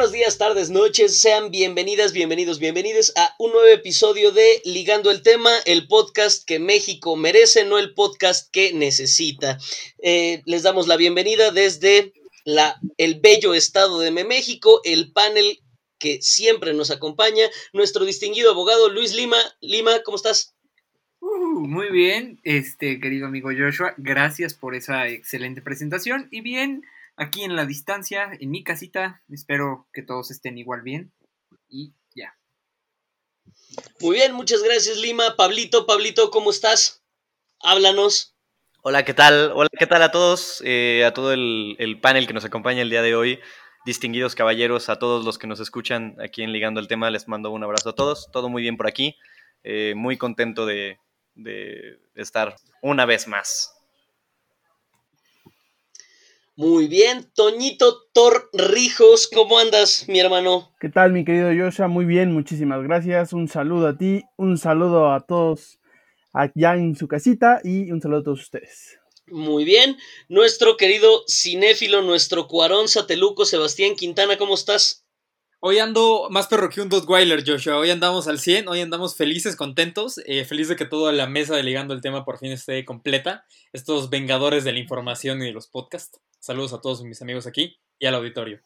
Buenos días, tardes, noches. Sean bienvenidas, bienvenidos, bienvenidos a un nuevo episodio de Ligando el Tema, el podcast que México merece, no el podcast que necesita. Eh, les damos la bienvenida desde la, el bello estado de México, el panel que siempre nos acompaña, nuestro distinguido abogado Luis Lima. Lima, ¿cómo estás? Uh, muy bien, este querido amigo Joshua, gracias por esa excelente presentación y bien aquí en la distancia, en mi casita. Espero que todos estén igual bien. Y ya. Muy bien, muchas gracias Lima. Pablito, Pablito, ¿cómo estás? Háblanos. Hola, ¿qué tal? Hola, ¿qué tal a todos? Eh, a todo el, panel que nos acompaña el día de hoy. Distinguidos caballeros, a todos los que nos escuchan aquí en Ligando el Tema, les mando un abrazo a todos. Todo muy bien por aquí. Eh, muy contento de, de estar una vez más. Muy bien, Toñito Torrijos, ¿cómo andas, mi hermano? ¿Qué tal, mi querido Joshua? Muy bien, muchísimas gracias. Un saludo a ti, un saludo a todos allá en su casita y un saludo a todos ustedes. Muy bien, nuestro querido cinéfilo, nuestro cuarón sateluco, Sebastián Quintana, ¿cómo estás? Hoy ando más perro que un Dotweiler, Joshua. Hoy andamos al 100, hoy andamos felices, contentos. Eh, feliz de que toda la mesa de Ligando el Tema por fin esté completa. Estos vengadores de la información y de los podcasts. Saludos a todos mis amigos aquí y al auditorio.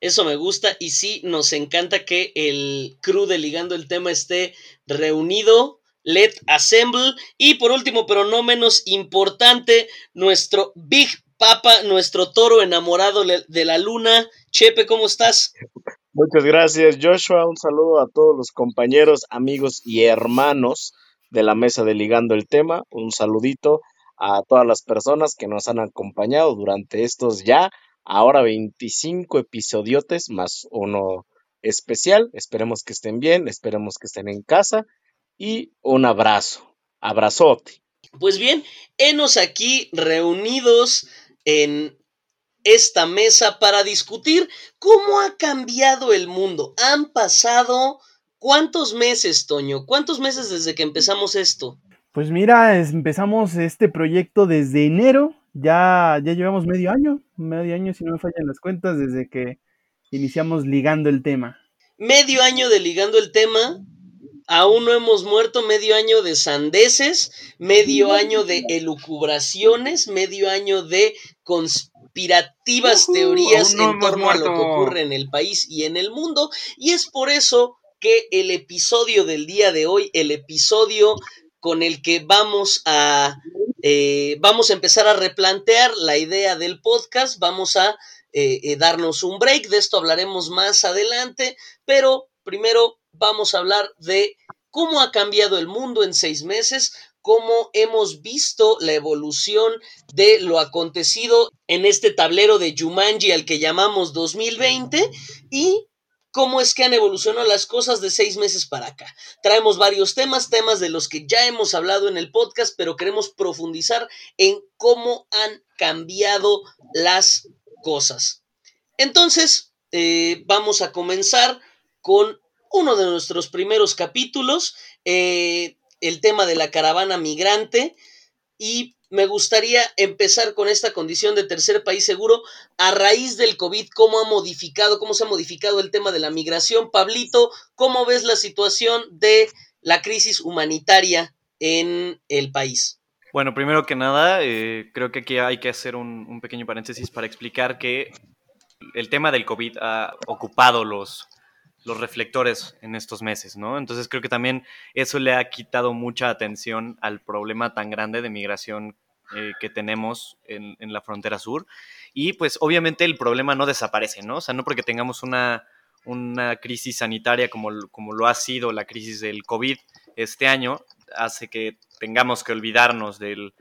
Eso me gusta y sí, nos encanta que el crew de Ligando el Tema esté reunido. Let Assemble. Y por último, pero no menos importante, nuestro Big Papa, nuestro toro enamorado de la luna. Chepe, ¿cómo estás? Muchas gracias, Joshua. Un saludo a todos los compañeros, amigos y hermanos de la mesa de Ligando el Tema. Un saludito a todas las personas que nos han acompañado durante estos ya, ahora 25 episodiotes más uno especial. Esperemos que estén bien, esperemos que estén en casa y un abrazo, abrazote. Pues bien, enos aquí reunidos en esta mesa para discutir cómo ha cambiado el mundo. Han pasado cuántos meses, Toño, cuántos meses desde que empezamos esto. Pues mira, empezamos este proyecto desde enero, ya, ya llevamos medio año, medio año si no me fallan las cuentas, desde que iniciamos ligando el tema. Medio año de ligando el tema, aún no hemos muerto, medio año de sandeces, medio año de elucubraciones, medio año de conspirativas teorías en torno a lo que ocurre en el país y en el mundo. Y es por eso que el episodio del día de hoy, el episodio con el que vamos a, eh, vamos a empezar a replantear la idea del podcast, vamos a eh, eh, darnos un break, de esto hablaremos más adelante, pero primero vamos a hablar de cómo ha cambiado el mundo en seis meses, cómo hemos visto la evolución de lo acontecido en este tablero de Jumanji al que llamamos 2020 y cómo es que han evolucionado las cosas de seis meses para acá. Traemos varios temas, temas de los que ya hemos hablado en el podcast, pero queremos profundizar en cómo han cambiado las cosas. Entonces, eh, vamos a comenzar con uno de nuestros primeros capítulos. Eh, el tema de la caravana migrante y me gustaría empezar con esta condición de tercer país seguro a raíz del COVID, cómo ha modificado, cómo se ha modificado el tema de la migración. Pablito, ¿cómo ves la situación de la crisis humanitaria en el país? Bueno, primero que nada, eh, creo que aquí hay que hacer un, un pequeño paréntesis para explicar que el tema del COVID ha ocupado los, los reflectores en estos meses, ¿no? Entonces creo que también eso le ha quitado mucha atención al problema tan grande de migración eh, que tenemos en, la frontera sur. Y pues obviamente el problema no desaparece, ¿no? O sea, no porque tengamos una, una crisis sanitaria como, como lo ha sido la crisis del COVID este año, hace que tengamos que olvidarnos del,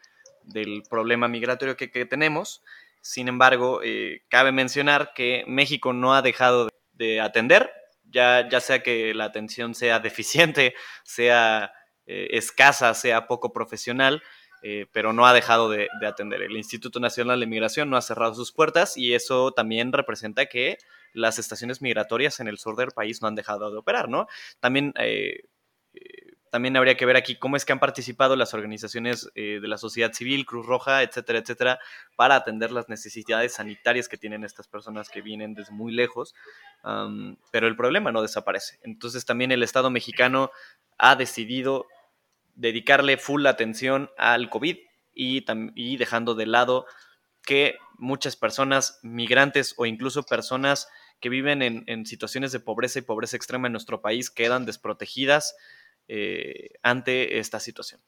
problema migratorio que, tenemos. Sin embargo, eh, cabe mencionar que México no ha dejado de atender ya, ya sea que la atención sea deficiente, sea eh, escasa, sea poco profesional, eh, pero no ha dejado de, atender. El Instituto Nacional de Migración no ha cerrado sus puertas y eso también representa que las estaciones migratorias en el sur del país no han dejado de operar, ¿no? También, eh, también habría que ver aquí cómo es que han participado las organizaciones eh, de la sociedad civil, Cruz Roja, etcétera, etcétera, para atender las necesidades sanitarias que tienen estas personas que vienen desde muy lejos. pero el problema no desaparece. Entonces también el Estado mexicano ha decidido dedicarle full atención al COVID y, y dejando de lado que muchas personas migrantes o incluso personas que viven en, situaciones de pobreza y pobreza extrema en nuestro país quedan desprotegidas eh, ante esta situación.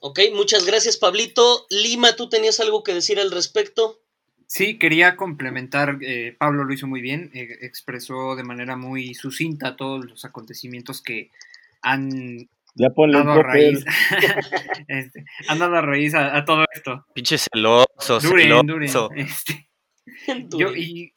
Ok, muchas gracias Pablito. Lima, ¿tú tenías algo que decir al respecto? Sí, quería complementar, eh, Pablo lo hizo muy bien, eh, expresó de manera muy sucinta todos los acontecimientos que han ya dado a raíz, este, han dado a raíz a, todo esto. Pinche celoso, celoso. Este, yo, y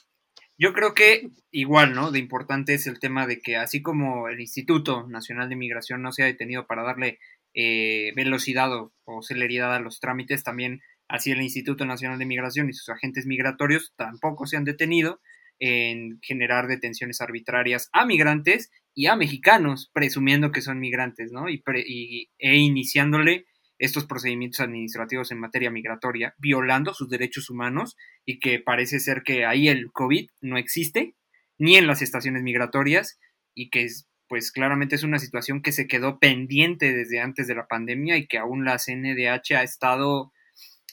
yo creo que igual, ¿no? De importante es el tema de que así como el Instituto Nacional de Migración no se ha detenido para darle eh, velocidad o, celeridad a los trámites, también así el Instituto Nacional de Migración y sus agentes migratorios tampoco se han detenido en generar detenciones arbitrarias a migrantes y a mexicanos, presumiendo que son migrantes, ¿no? Y, y e iniciándole estos procedimientos administrativos en materia migratoria, violando sus derechos humanos y que parece ser que ahí el COVID no existe, ni en las estaciones migratorias, y que pues claramente es una situación que se quedó pendiente desde antes de la pandemia y que aún la CNDH ha estado,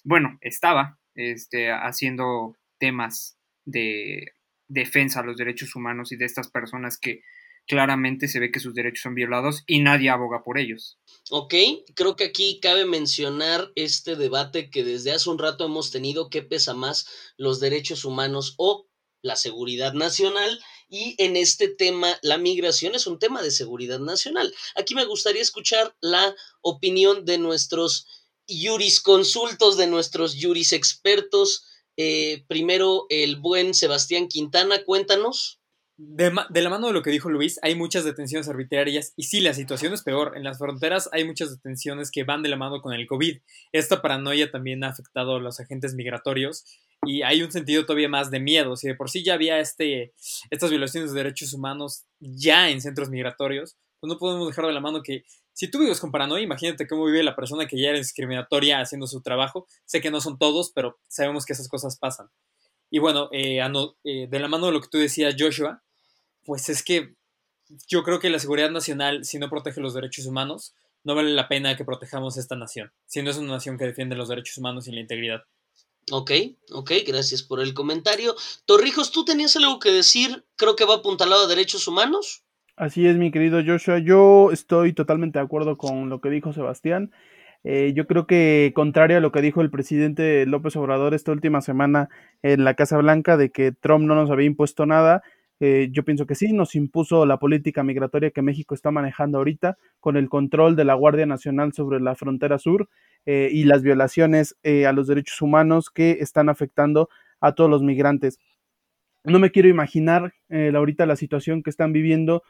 bueno, estaba este, haciendo temas de defensa a los derechos humanos y de estas personas que claramente se ve que sus derechos son violados y nadie aboga por ellos. Ok, creo que aquí cabe mencionar este debate que desde hace un rato hemos tenido, qué pesa más, los derechos humanos o la seguridad nacional. Y en este tema, la migración es un tema de seguridad nacional. Aquí me gustaría escuchar la opinión de nuestros jurisconsultos, de nuestros jurisexpertos. Eh, primero, el buen Sebastián Quintana, cuéntanos. De, la mano de lo que dijo Luis, hay muchas detenciones arbitrarias y sí, la situación es peor. En las fronteras hay muchas detenciones que van de la mano con el COVID. Esta paranoia también ha afectado a los agentes migratorios y hay un sentido todavía más de miedo. Si de por sí ya había este, estas violaciones de derechos humanos ya en centros migratorios, pues no podemos dejar de la mano que si tú vives con paranoia, imagínate cómo vive la persona que ya era discriminatoria haciendo su trabajo. Sé que no son todos, pero sabemos que esas cosas pasan. Y bueno, eh, eh, de la mano de lo que tú decías, Joshua, pues es que yo creo que la seguridad nacional, si no protege los derechos humanos, no vale la pena que protejamos esta nación, si no es una nación que defiende los derechos humanos y la integridad. Ok, ok, gracias por el comentario. Torrijos, ¿tú tenías algo que decir? Creo que va apuntalado a derechos humanos. Así es, mi querido Joshua. Yo estoy totalmente de acuerdo con lo que dijo Sebastián. Eh, yo creo que contrario a lo que dijo el presidente López Obrador esta última semana en la Casa Blanca de que Trump no nos había impuesto nada, eh, yo pienso que sí, nos impuso la política migratoria que México está manejando ahorita con el control de la Guardia Nacional sobre la frontera sur eh, y las violaciones a los derechos humanos que están afectando a todos los migrantes. No me quiero imaginar ahorita la situación que están viviendo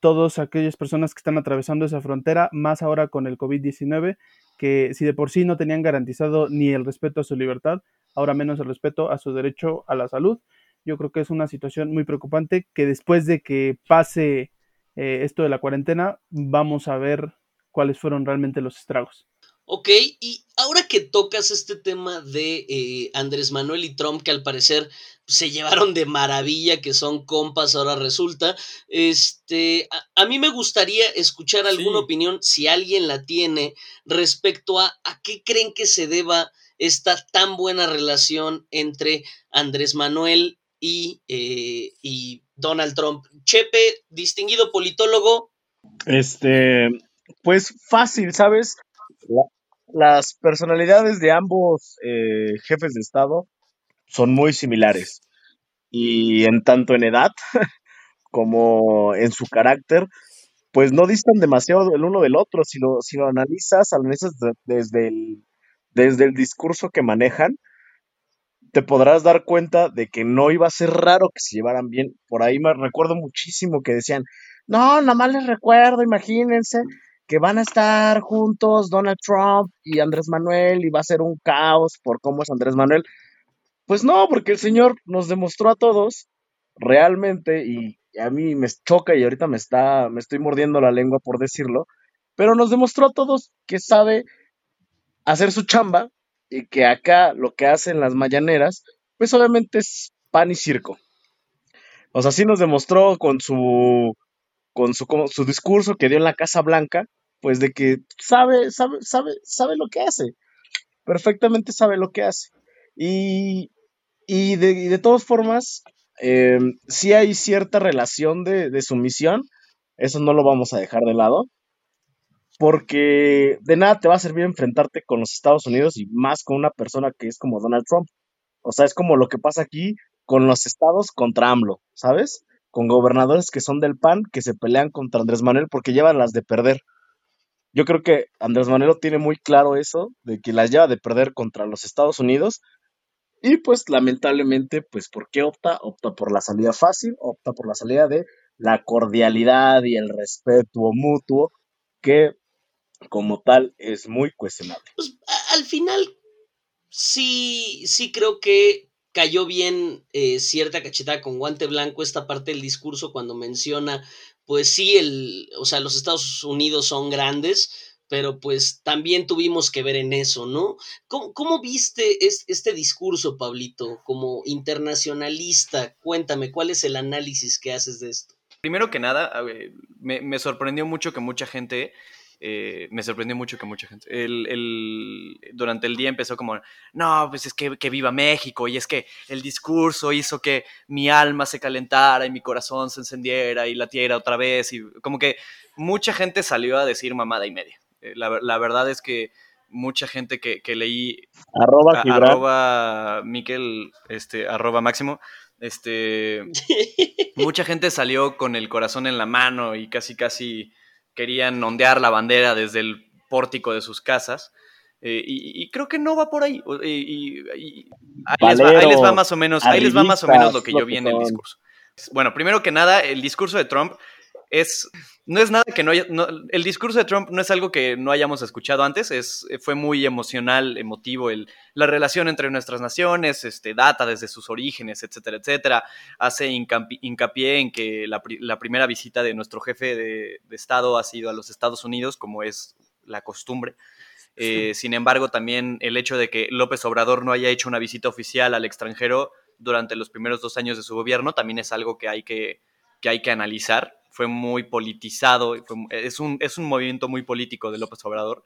todas aquellas personas que están atravesando esa frontera, más ahora con el COVID-19, que si de por sí no tenían garantizado ni el respeto a su libertad, ahora menos el respeto a su derecho a la salud. Yo creo que es una situación muy preocupante que después de que pase eh, esto de la cuarentena, vamos a ver cuáles fueron realmente los estragos. Ok, y ahora que tocas este tema de eh, Andrés Manuel y Trump, que al parecer se llevaron de maravilla, que son compas, ahora resulta, este, a, mí me gustaría escuchar alguna opinión, si alguien la tiene, respecto a a qué creen que se deba esta tan buena relación entre Andrés Manuel y, eh, y Donald Trump. Chepe, distinguido politólogo. Este, pues fácil, ¿sabes? las personalidades de ambos eh, jefes de Estado son muy similares. Y en tanto en edad como en su carácter, pues no distan demasiado el uno del otro. Si lo, si lo analizas, analizas desde, el, desde el discurso que manejan, te podrás dar cuenta de que no iba a ser raro que se llevaran bien. Por ahí me recuerdo muchísimo que decían, no, nada más les recuerdo, imagínense que van a estar juntos Donald Trump y Andrés Manuel y va a ser un caos por cómo es Andrés Manuel. Pues no, porque el señor nos demostró a todos realmente y a mí me choca y ahorita me está me estoy mordiendo la lengua por decirlo, pero nos demostró a todos que sabe hacer su chamba y que acá lo que hacen las mañaneras, pues obviamente es pan y circo. O sea, sí nos demostró con su con su, su discurso que dio en la Casa Blanca, pues de que sabe, sabe, sabe, sabe lo que hace. Perfectamente sabe lo que hace. Y, y, de, de todas formas, eh, sí hay cierta relación de, de sumisión. Eso no lo vamos a dejar de lado. Porque de nada te va a servir enfrentarte con los Estados Unidos y más con una persona que es como Donald Trump. O sea, es como lo que pasa aquí con los estados contra AMLO, ¿sabes? Con gobernadores que son del PAN que se pelean contra Andrés Manuel porque llevan las de perder. Yo creo que Andrés Manuel tiene muy claro eso, de que las lleva de perder contra los Estados Unidos. Y pues lamentablemente, pues ¿por qué opta? Opta por la salida fácil, opta por la salida de la cordialidad y el respeto mutuo, que como tal es muy cuestionable. Pues, al final, sí, sí creo que cayó bien eh, cierta cachetada con guante blanco esta parte del discurso cuando menciona, pues sí, el, o sea, los Estados Unidos son grandes, pero pues también tuvimos que ver en eso, ¿no? ¿Cómo, cómo viste es, este discurso, Pablito, como internacionalista? Cuéntame, ¿cuál es el análisis que haces de esto? Primero que nada, me, me sorprendió mucho que mucha gente eh, me sorprendió mucho que mucha gente. El, el, durante el día empezó como, no, pues es que, que, viva México, y es que el discurso hizo que mi alma se calentara y mi corazón se encendiera y latiera otra vez, y como que mucha gente salió a decir mamada y media. Eh, la, la verdad es que mucha gente que, que leí arroba, a, arroba Miquel, este, arroba máximo, este, mucha gente salió con el corazón en la mano y casi casi querían ondear la bandera desde el pórtico de sus casas. Eh, y, y, creo que no va por ahí. Y, y ahí, les va, ahí, les va, más o menos, ahí les va más o menos lo que yo vi en el discurso. Bueno, primero que nada, el discurso de Trump es no es nada que no haya, no, el discurso de Trump no es algo que no hayamos escuchado antes, es, fue muy emocional, emotivo, el, la relación entre nuestras naciones, este, data desde sus orígenes, etcétera, etcétera, hace hincapié, en que la, la, primera visita de nuestro jefe de, de, Estado ha sido a los Estados Unidos, como es la costumbre. Eh, sin embargo, también el hecho de que López Obrador no haya hecho una visita oficial al extranjero durante los primeros dos años de su gobierno también es algo que hay que, que, hay que analizar fue muy politizado, fue, es, un, es un movimiento muy político de López Obrador.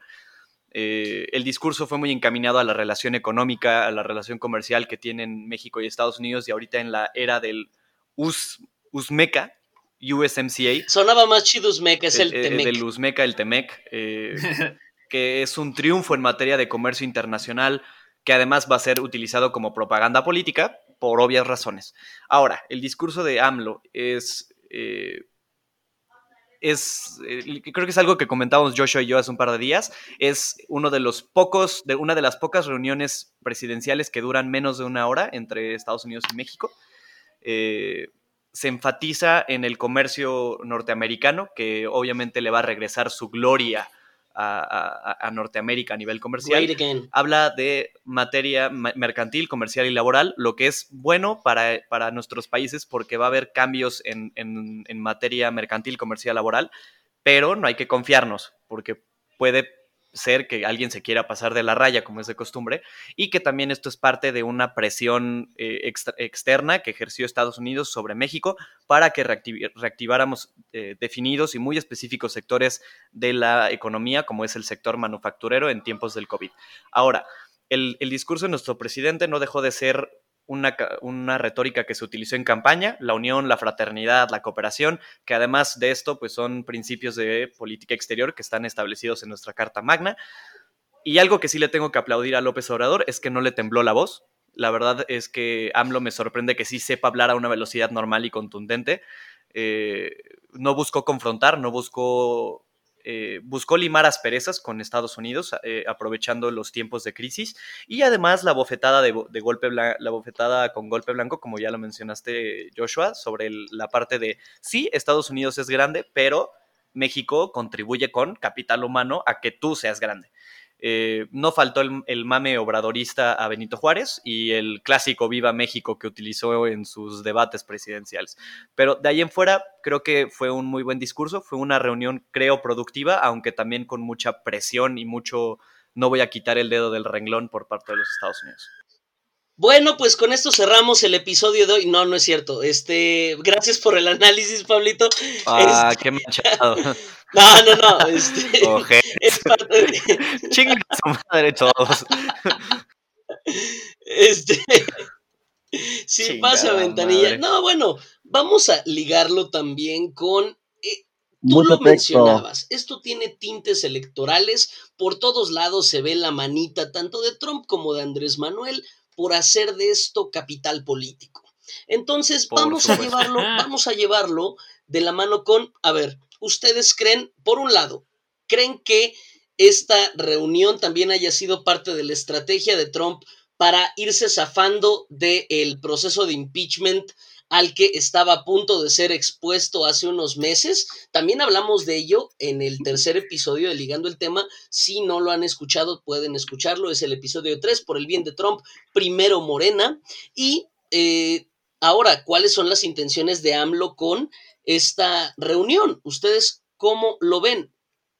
Eh, el discurso fue muy encaminado a la relación económica, a la relación comercial que tienen México y Estados Unidos y ahorita en la era del US, USMECA, USMCA. Sonaba más chido USMECA, es el, el Temec. Del USMECA, el Temec, eh, que es un triunfo en materia de comercio internacional que además va a ser utilizado como propaganda política por obvias razones. Ahora, el discurso de AMLO es... Eh, es, eh, creo que es algo que comentábamos Joshua y yo hace un par de días, es uno de los pocos, de una de las pocas reuniones presidenciales que duran menos de una hora entre Estados Unidos y México. Eh, se enfatiza en el comercio norteamericano, que obviamente le va a regresar su gloria a, a, a, Norteamérica a nivel comercial. Habla de materia mercantil, comercial y laboral, lo que es bueno para, para nuestros países porque va a haber cambios en, en, en materia mercantil, comercial, laboral, pero no hay que confiarnos porque puede ser que alguien se quiera pasar de la raya, como es de costumbre, y que también esto es parte de una presión eh, externa que ejerció Estados Unidos sobre México para que reactiv reactiváramos eh, definidos y muy específicos sectores de la economía, como es el sector manufacturero en tiempos del COVID. Ahora, el discurso de nuestro presidente no dejó de ser una, una, retórica que se utilizó en campaña, la unión, la fraternidad, la cooperación, que además de esto, pues son principios de política exterior que están establecidos en nuestra Carta Magna. Y algo que sí le tengo que aplaudir a López Obrador es que no le tembló la voz. La verdad es que AMLO me sorprende que sí sepa hablar a una velocidad normal y contundente. Eh, no buscó confrontar, no buscó eh, buscó limar asperezas con Estados Unidos, eh, aprovechando los tiempos de crisis, y además la bofetada de, golpe la bofetada con golpe blanco, como ya lo mencionaste, Joshua, sobre la parte de sí, Estados Unidos es grande, pero México contribuye con capital humano a que tú seas grande. Eh, no faltó el, mame obradorista a Benito Juárez y el clásico Viva México que utilizó en sus debates presidenciales. Pero de ahí en fuera, creo que fue un muy buen discurso, fue una reunión, creo, productiva, aunque también con mucha presión y mucho no voy a quitar el dedo del renglón por parte de los Estados Unidos. Bueno, pues con esto cerramos el episodio de hoy. No, no es cierto. Este, gracias por el análisis, Pablito. Ah, qué manchado. No, no, no. Este, es parte de... a su madre todos. Este. Sí, pasa ventanilla. No, bueno, vamos a ligarlo también con. Eh, tú lo mencionabas. Esto tiene tintes electorales. Por todos lados se ve la manita tanto de Trump como de Andrés Manuel por hacer de esto capital político. Entonces, vamos a llevarlo, vamos a llevarlo de la mano con, a ver, ustedes creen, por un lado, creen que esta reunión también haya sido parte de la estrategia de Trump para irse zafando del proceso de impeachment al que estaba a punto de ser expuesto hace unos meses. También hablamos de ello en el tercer episodio de Ligando el tema. Si no lo han escuchado, pueden escucharlo. Es el episodio 3, por el bien de Trump, primero Morena. Y eh, ahora, ¿cuáles son las intenciones de AMLO con esta reunión? ¿Ustedes cómo lo ven?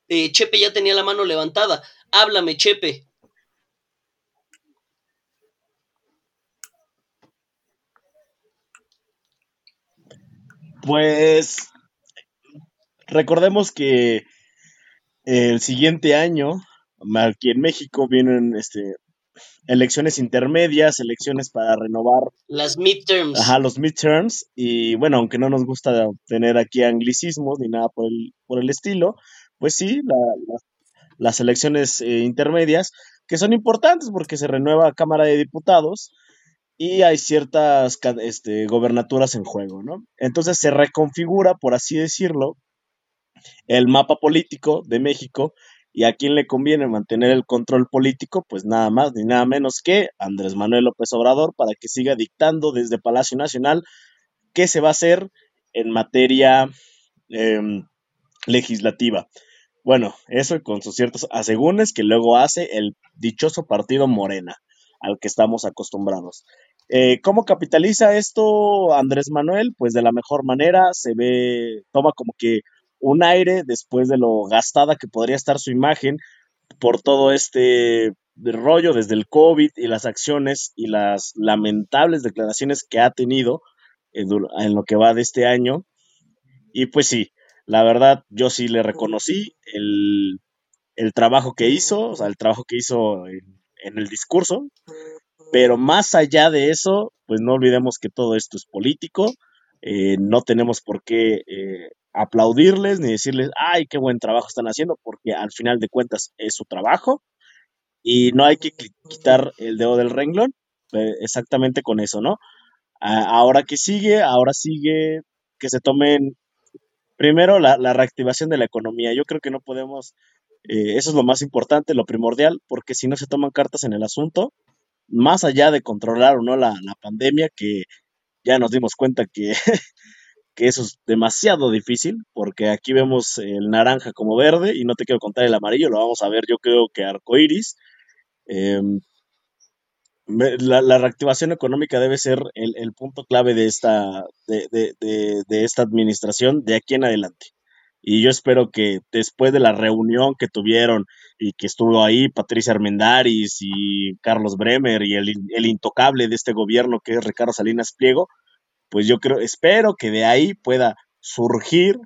Eh, Chepe ya tenía la mano levantada. Háblame, Chepe. Pues recordemos que el siguiente año, aquí en México, vienen este, elecciones intermedias, elecciones para renovar. Las midterms. Ajá, los midterms. Y bueno, aunque no nos gusta tener aquí anglicismos ni nada por el, por el estilo, pues sí, las elecciones eh, intermedias, que son importantes porque se renueva Cámara de Diputados y hay ciertas este, gobernaturas en juego, ¿no? Entonces se reconfigura, por así decirlo, el mapa político de México y a quién le conviene mantener el control político, pues nada más ni nada menos que Andrés Manuel López Obrador para que siga dictando desde Palacio Nacional qué se va a hacer en materia em, legislativa. Bueno, eso con sus ciertos asegúnes que luego hace el dichoso partido Morena al que estamos acostumbrados. Eh, ¿Cómo capitaliza esto Andrés Manuel? Pues de la mejor manera, se ve, toma como que un aire después de lo gastada que podría estar su imagen por todo este rollo desde el COVID y las acciones y las lamentables declaraciones que ha tenido en, lo que va de este año. Y pues sí, la verdad yo sí le reconocí el, trabajo que hizo, o sea, el trabajo que hizo en, en el discurso, pero más allá de eso, pues no olvidemos que todo esto es político, eh, no tenemos por qué eh, aplaudirles ni decirles, ay, qué buen trabajo están haciendo, porque al final de cuentas es su trabajo y no hay que quitar el dedo del renglón, eh, exactamente con eso, ¿no? ahora que sigue, ahora sigue que se tomen primero la, la, reactivación de la economía. Yo creo que no podemos, eso es lo más importante, lo primordial, porque si no se toman cartas en el asunto, más allá de controlar o no la, pandemia, que ya nos dimos cuenta que, que, eso es demasiado difícil, porque aquí vemos el naranja como verde y no te quiero contar el amarillo, lo vamos a ver yo creo que arcoiris. Em, la, reactivación económica debe ser el, punto clave de esta, de esta administración de aquí en adelante. Y yo espero que después de la reunión que tuvieron y que estuvo ahí Patricia Armendaris y Carlos Bremer y el, el intocable de este gobierno que es Ricardo Salinas Pliego, pues yo creo, espero que de ahí pueda surgir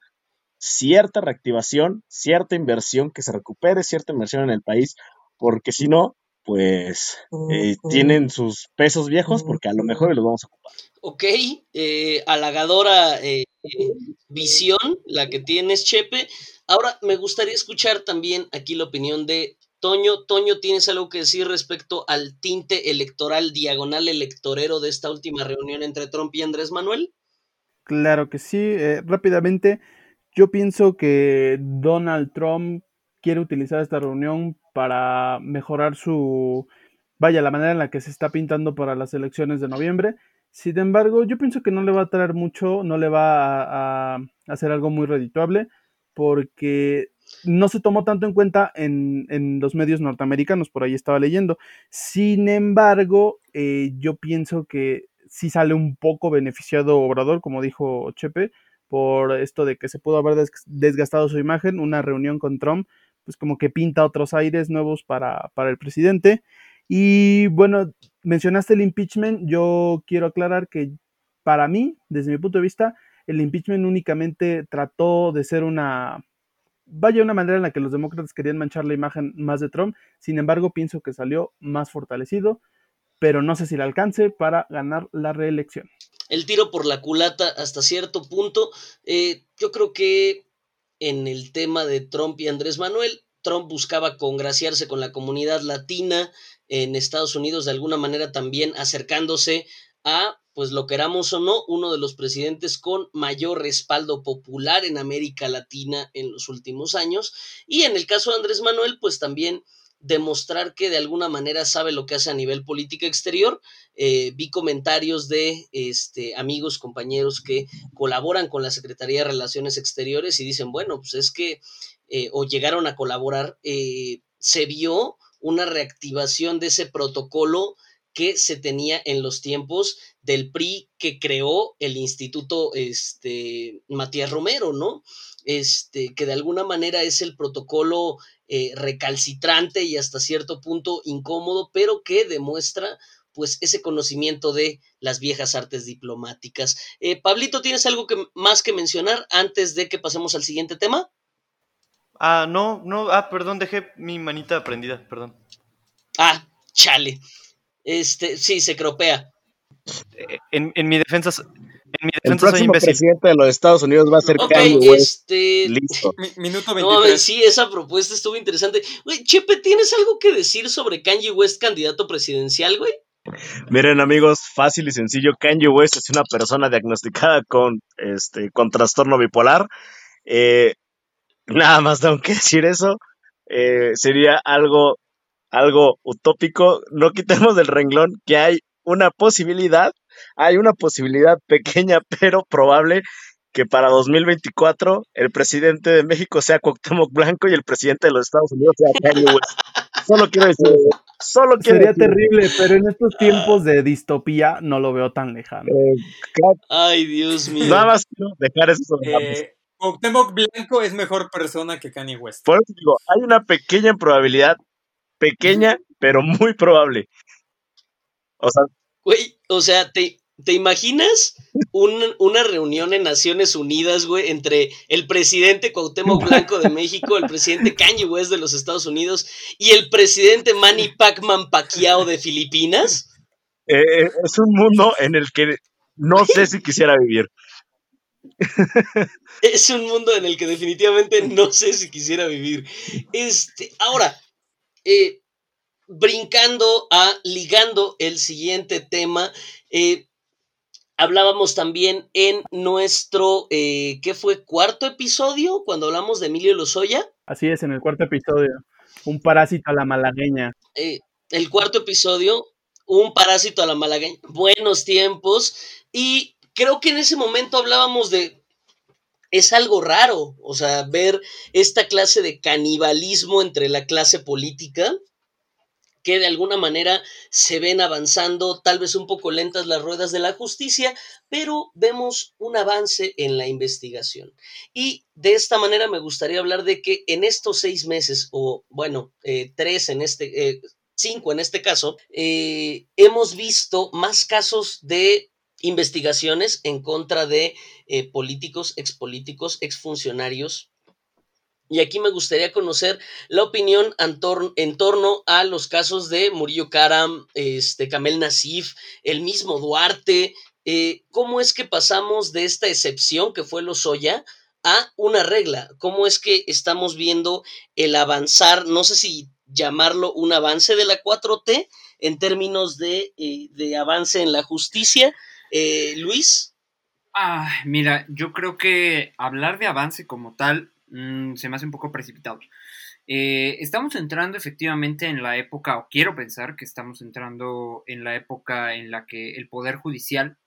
cierta reactivación, cierta inversión, que se recupere cierta inversión en el país, porque si no, pues eh, tienen sus pesos viejos, porque a lo mejor los vamos a ocupar. Ok, eh, halagadora eh, visión la que tienes, Chepe. Ahora me gustaría escuchar también aquí la opinión de Toño. Toño, ¿tienes algo que decir respecto al tinte electoral diagonal electorero de esta última reunión entre Trump y Andrés Manuel? Claro que sí. Eh, rápidamente, yo pienso que Donald Trump quiere utilizar esta reunión para mejorar su, vaya, la manera en la que se está pintando para las elecciones de noviembre. Sin embargo, yo pienso que no le va a traer mucho, no le va a, hacer algo muy redituable, porque no se tomó tanto en cuenta en, en, los medios norteamericanos, por ahí estaba leyendo. Sin embargo, eh, yo pienso que sí sale un poco beneficiado Obrador, como dijo Chepe, por esto de que se pudo haber desgastado su imagen, una reunión con Trump, pues como que pinta otros aires nuevos para, para el presidente. Y bueno, mencionaste el impeachment, yo quiero aclarar que para mí, desde mi punto de vista, el impeachment únicamente trató de ser una, vaya una manera en la que los demócratas querían manchar la imagen más de Trump, sin embargo pienso que salió más fortalecido, pero no sé si le alcance para ganar la reelección. El tiro por la culata hasta cierto punto, eh, yo creo que en el tema de Trump y Andrés Manuel, Trump buscaba congraciarse con la comunidad latina en Estados Unidos de alguna manera también acercándose a, pues lo queramos o no, uno de los presidentes con mayor respaldo popular en América Latina en los últimos años. Y en el caso de Andrés Manuel, pues también demostrar que de alguna manera sabe lo que hace a nivel política exterior. Eh, vi comentarios de este, amigos, compañeros que colaboran con la Secretaría de Relaciones Exteriores y dicen, bueno, pues es que, eh, o llegaron a colaborar, eh, se vio una reactivación de ese protocolo que se tenía en los tiempos del PRI que creó el Instituto este, Matías Romero, ¿no? Este, que de alguna manera es el protocolo eh, recalcitrante y hasta cierto punto incómodo, pero que demuestra pues ese conocimiento de las viejas artes diplomáticas. Eh, Pablito, ¿tienes algo que, más que mencionar antes de que pasemos al siguiente tema? Ah, no, no, ah, perdón, dejé mi manita prendida, perdón. Ah, chale. Este, sí, se cropea. Eh, en, en mi defensa, en mi defensa el próximo presidente de los Estados Unidos va a ser okay, Kanye West. Este... Listo. minuto 23. No, sí, esa propuesta estuvo interesante. Güey, Chepe, ¿tienes algo que decir sobre Kanye West candidato presidencial, güey? Miren amigos, fácil y sencillo, Kanye West es una persona diagnosticada con, este, con trastorno bipolar. Eh, nada más tengo que decir eso. Eh, sería algo algo utópico, no quitemos del renglón que hay una posibilidad, hay una posibilidad pequeña pero probable que para 2024 el presidente de México sea Cuauhtémoc Blanco y el presidente de los Estados Unidos sea Kanye West. Solo quiero decir eso. Solo quiero Sería terrible, pero en estos tiempos de distopía no lo veo tan lejano. Eh, Ay, Dios mío. Nada más quiero dejar eso sobre eh, Cuauhtémoc Blanco es mejor persona que Kanye West. Por eso digo, hay una pequeña probabilidad pequeña, pero muy probable. O sea, güey, o sea, te, ¿te imaginas una reunión en Naciones Unidas, güey, entre el presidente Cuauhtémoc Blanco de México, el presidente Kanye West de los Estados Unidos y el presidente Manny Pacman Pacquiao de Filipinas? Eh, es un mundo en el que no sé si quisiera vivir. es un mundo en el que definitivamente no sé si quisiera vivir. Este, ahora, eh, brincando a, ligando el siguiente tema, eh, hablábamos también en nuestro, eh, ¿qué fue? ¿Cuarto episodio? Cuando hablamos de Emilio Lozoya. Así es, en el cuarto episodio. Un parásito a la malagueña. el cuarto episodio, un parásito a la malagueña. Buenos tiempos. Y creo que en ese momento hablábamos de es algo raro, o sea, ver esta clase de canibalismo entre la clase política que de alguna manera se ven avanzando, tal vez un poco lentas las ruedas de la justicia, pero vemos un avance en la investigación. Y de esta manera me gustaría hablar de que en estos seis meses, o bueno, eh, tres en este, eh, cinco en este caso, eh, hemos visto más casos de investigaciones en contra de eh, políticos, expolíticos, exfuncionarios. Y aquí me gustaría conocer la opinión en, torno a los casos de Murillo Karam, este, Kamel Nasif, el mismo Duarte. Eh, ¿Cómo es que pasamos de esta excepción que fue Lozoya a una regla? ¿Cómo es que estamos viendo el avanzar, no sé si llamarlo un avance de la 4T en términos de, eh, de avance en la justicia? Eh, Luis. Ah, mira, yo creo que hablar de avance como tal mm, se me hace un poco precipitado. Eh, estamos entrando efectivamente en la época, o quiero pensar que estamos entrando en la época en la que el Poder Judicial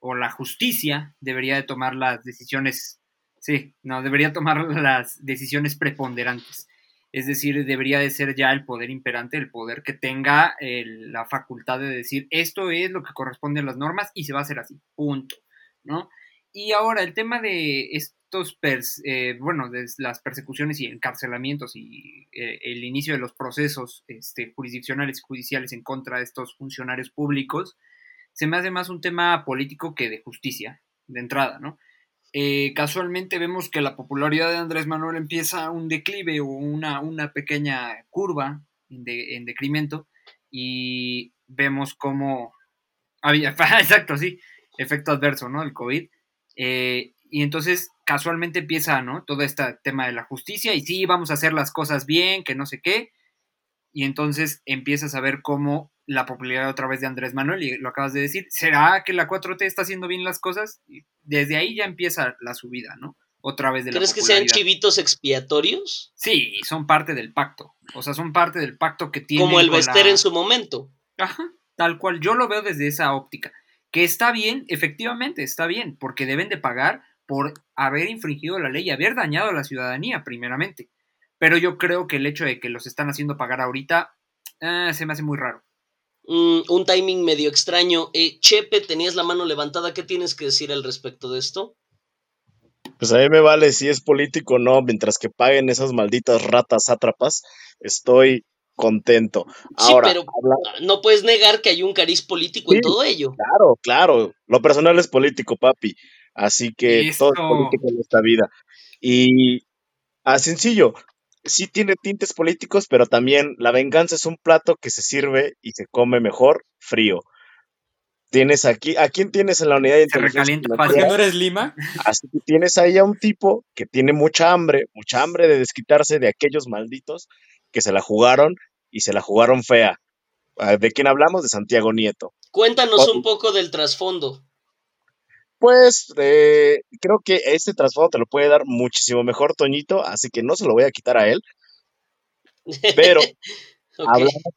o la justicia debería de tomar las decisiones, Sí, no, debería tomar las decisiones preponderantes. Es decir, debería de ser ya el poder imperante, el poder que tenga la facultad de decir esto es lo que corresponde a las normas y se va a hacer así, punto, ¿no? Y ahora el tema de estos, eh, bueno, de las persecuciones y encarcelamientos y eh, el inicio de los procesos este, jurisdiccionales y judiciales en contra de estos funcionarios públicos, se me hace más un tema político que de justicia, de entrada, ¿no? Eh, casualmente vemos que la popularidad de Andrés Manuel empieza un declive o una, una pequeña curva en, decremento y vemos cómo había, exacto, sí, efecto adverso, ¿no? El COVID. Eh, y entonces casualmente empieza, ¿no? Todo este tema de la justicia y sí, vamos a hacer las cosas bien, que no sé qué. Y entonces empiezas a ver cómo la popularidad otra vez de Andrés Manuel, y lo acabas de decir, ¿será que la 4T está haciendo bien las cosas? Desde ahí ya empieza la subida, ¿no? Otra vez de ¿Crees que sean chivitos expiatorios? Sí, son parte del pacto. O sea, son parte del pacto que tiene. Como el Bester en su momento. Ajá, tal cual. Yo lo veo desde esa óptica. Que está bien, efectivamente, está bien, porque deben de pagar por haber infringido la ley y haber dañado a la ciudadanía, primeramente. Pero yo creo que el hecho de que los están haciendo pagar ahorita eh, se me hace muy raro. Mm, un timing medio extraño. Eh, Chepe, tenías la mano levantada. ¿Qué tienes que decir al respecto de esto? Pues a mí me vale si es político o no, mientras que paguen esas malditas ratas sátrapas, estoy contento. Sí, pero no puedes negar que hay un cariz político en todo ello. Claro, claro. Lo personal es político, papi. Así que todo es político en esta vida. Y a sencillo, sí tiene tintes políticos, pero también la venganza es un plato que se sirve y se come mejor frío. Tienes aquí, ¿a quién tienes en la unidad de inteligencia? ¿Por no eres Lima? Así que tienes ahí a un tipo que tiene mucha hambre, mucha hambre de desquitarse de aquellos malditos que se la jugaron y se la jugaron fea. Ah, ¿De quién hablamos? De Santiago Nieto. Cuéntanos un poco del trasfondo. Pues eh, creo que este trasfondo te lo puede dar muchísimo mejor Toñito, así que no se lo voy a quitar a él. Pero,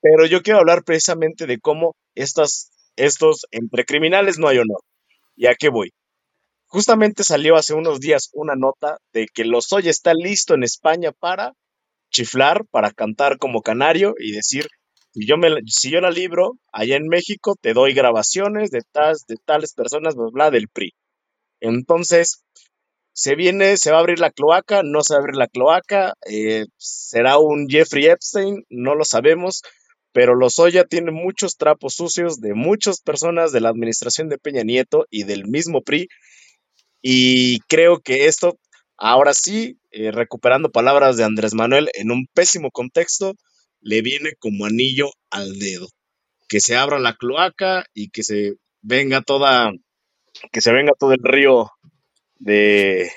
pero yo quiero hablar precisamente de cómo estas, estos entre criminales no hay honor. ¿Y a qué voy? Justamente salió hace unos días una nota de que Lozoya está listo en España para chiflar, para cantar como canario y decir si yo, me, si yo la libro allá en México, te doy grabaciones de, de tales personas, bla, bla, del PRI. Entonces, se viene, se va a abrir la cloaca, no se va a abrir la cloaca, eh, será un Jeffrey Epstein, no lo sabemos, pero Lozoya tiene muchos trapos sucios de muchas personas de la administración de Peña Nieto y del mismo PRI, y creo que esto, ahora sí, eh, recuperando palabras de Andrés Manuel en un pésimo contexto, le viene como anillo al dedo. Que se abra la cloaca y que se venga toda, que se venga todo el río de,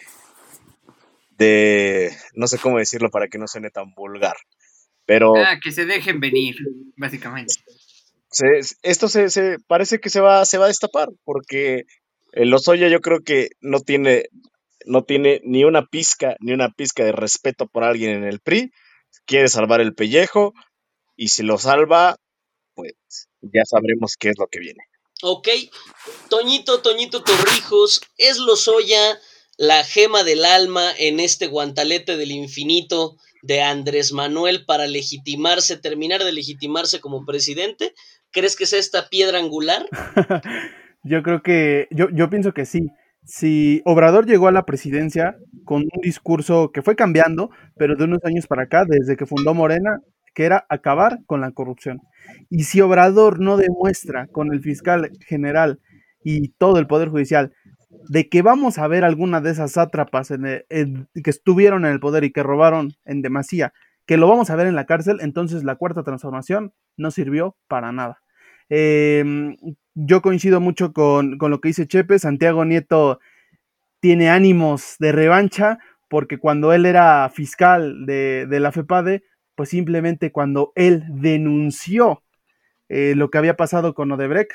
de, no sé cómo decirlo para que no suene tan vulgar, pero... Ah, que se dejen venir, básicamente. esto se, se, parece que se va, se va a destapar, porque el Lozoya yo creo que no tiene, no tiene ni una pizca, ni una pizca de respeto por alguien en el PRI, quiere salvar el pellejo y si lo salva, pues ya sabremos qué es lo que viene. Ok, Toñito, Toñito Torrijos, es Lozoya la gema del alma en este guantalete del infinito de Andrés Manuel para legitimarse, terminar de legitimarse como presidente? ¿Crees que es esta piedra angular? yo creo que, yo, yo pienso que sí si Obrador llegó a la presidencia con un discurso que fue cambiando, pero de unos años para acá, desde que fundó Morena, que era acabar con la corrupción. Y si Obrador no demuestra con el fiscal general y todo el Poder Judicial de que vamos a ver alguna de esas sátrapas que estuvieron en el poder y que robaron en demasía, que lo vamos a ver en la cárcel, entonces la cuarta transformación no sirvió para nada. Em, yo coincido mucho con, lo que dice Chepe. Santiago Nieto tiene ánimos de revancha porque cuando él era fiscal de, la FEPADE, pues simplemente cuando él denunció eh, lo que había pasado con Odebrecht,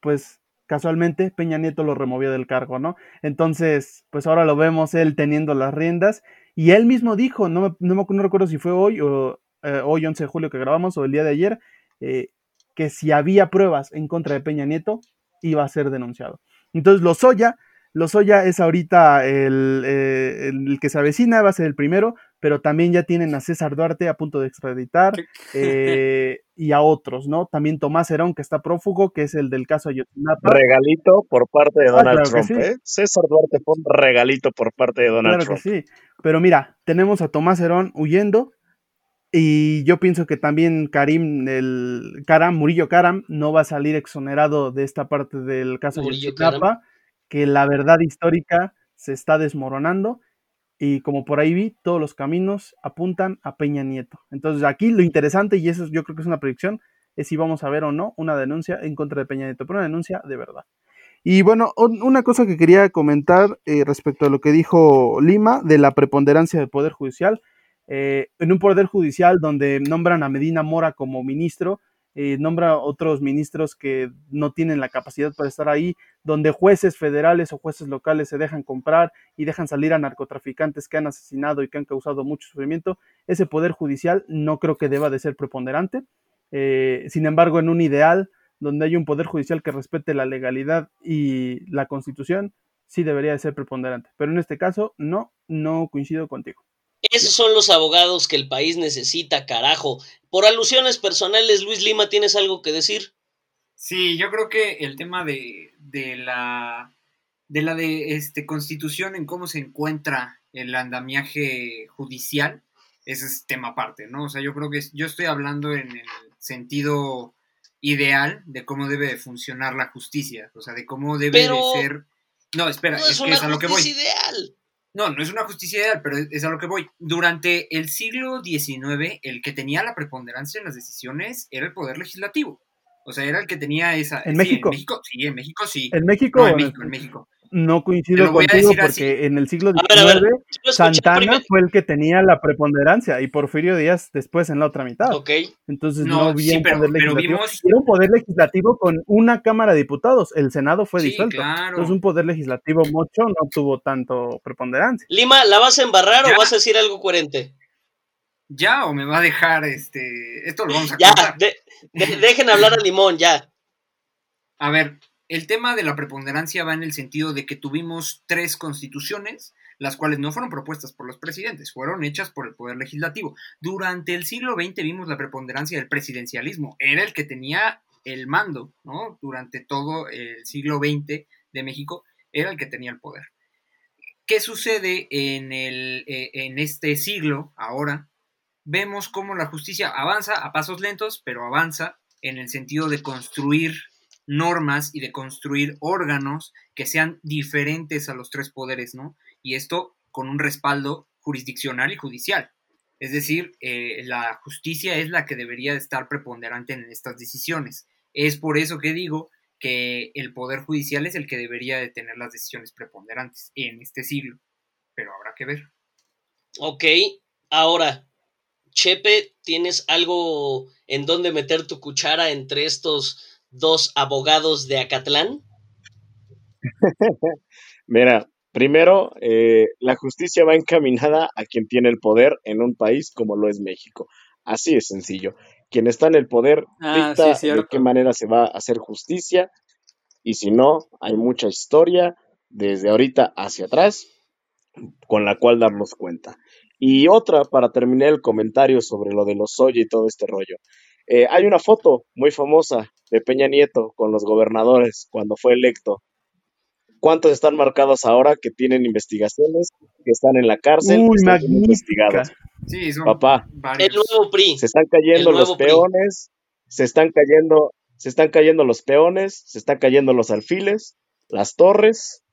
pues casualmente Peña Nieto lo removió del cargo, ¿no? Entonces, pues ahora lo vemos él teniendo las riendas y él mismo dijo, no, me, no, no recuerdo si fue hoy o eh, hoy 11 de julio que grabamos o el día de ayer, eh, que si había pruebas en contra de Peña Nieto, iba a ser denunciado. Entonces, Lozoya Lozoya es ahorita el, eh, el, que se avecina, va a ser el primero, pero también ya tienen a César Duarte a punto de extraditar eh, y a otros, ¿no? También Tomás Herón, que está prófugo, que es el del caso Ayotzinapa. Regalito por parte de ah, Donald Trump, ¿eh? César Duarte fue un regalito por parte de Donald Trump. Claro que sí, pero mira, tenemos a Tomás Herón huyendo, y yo pienso que también Karim, el Karam, Murillo Karam, no va a salir exonerado de esta parte del caso de Ayotzinapa que la verdad histórica se está desmoronando y como por ahí vi, todos los caminos apuntan a Peña Nieto. Entonces aquí lo interesante, y eso yo creo que es una predicción, es si vamos a ver o no una denuncia en contra de Peña Nieto, pero una denuncia de verdad. Y bueno, una cosa que quería comentar eh, respecto a lo que dijo Lima de la preponderancia del Poder Judicial. Eh, en un Poder Judicial donde nombran a Medina Mora como ministro, eh, nombra otros ministros que no tienen la capacidad para estar ahí, donde jueces federales o jueces locales se dejan comprar y dejan salir a narcotraficantes que han asesinado y que han causado mucho sufrimiento, ese poder judicial no creo que deba de ser preponderante. Eh, sin embargo, en un ideal donde hay un poder judicial que respete la legalidad y la constitución, sí debería de ser preponderante. Pero en este caso, no, no coincido contigo. Esos son los abogados que el país necesita, carajo. Por alusiones personales, Luis Lima, ¿tienes algo que decir? Sí, yo creo que el tema de, la de la de este constitución en cómo se encuentra el andamiaje judicial, ese es tema aparte, ¿no? O sea, yo creo que yo estoy hablando en el sentido ideal de cómo debe funcionar la justicia, o sea, de cómo debe de ser. No, espera, es, que es a lo que voy. ideal. No, no es una justicia ideal, pero es a lo que voy. Durante el siglo XIX, el que tenía la preponderancia en las decisiones era el poder legislativo. O sea, era el que tenía esa... ¿En México? En México, sí, en México sí. ¿En México? en México, en México. No coincido contigo porque en el siglo XIX Santana fue el que tenía la preponderancia y Porfirio Díaz después en la otra mitad. Ok. Entonces no, había un poder legislativo. Era un poder legislativo con una Cámara de Diputados. El Senado fue disuelto. Entonces un poder legislativo mucho no tuvo tanto preponderancia. Lima, ¿la vas a embarrar o vas a decir algo coherente? Ya, o me va a dejar este. Esto lo vamos a Ya, dejen hablar a Limón, ya. A ver, el tema de la preponderancia va en el sentido de que tuvimos tres constituciones, las cuales no fueron propuestas por los presidentes, fueron hechas por el Poder Legislativo. Durante el siglo XX vimos la preponderancia del presidencialismo, era el que tenía el mando, ¿no? Durante todo el siglo XX de México, era el que tenía el poder. ¿Qué sucede en, el, eh, en este siglo ahora? Vemos cómo la justicia avanza a pasos lentos, pero avanza en el sentido de construir normas y de construir órganos que sean diferentes a los tres poderes, ¿no? Y esto con un respaldo jurisdiccional y judicial. Es decir, eh, la justicia es la que debería estar preponderante en estas decisiones. Es por eso que digo que el Poder Judicial es el que debería de tener las decisiones preponderantes en este siglo. Pero habrá que ver. Ok, ahora, Chepe, ¿tienes algo en donde meter tu cuchara entre estos dos abogados de Acatlán? Mira, primero, eh, la justicia va encaminada a quien tiene el poder en un país como lo es México. Así es sencillo. Quien está en el poder ah, dicta de qué manera se va a hacer justicia y si no, hay mucha historia desde ahorita hacia atrás con la cual darnos cuenta. Y otra, para terminar el comentario sobre lo de los Oye y todo este rollo. Eh, hay una foto muy famosa de Peña Nieto con los gobernadores cuando fue electo. ¿Cuántos están marcados ahora que tienen investigaciones, que están en la cárcel, Uy, están investigados? Sí, son Papá, el nuevo PRI. Se están cayendo los peones, se están cayendo, se están cayendo los peones, se están cayendo los alfiles, las torres,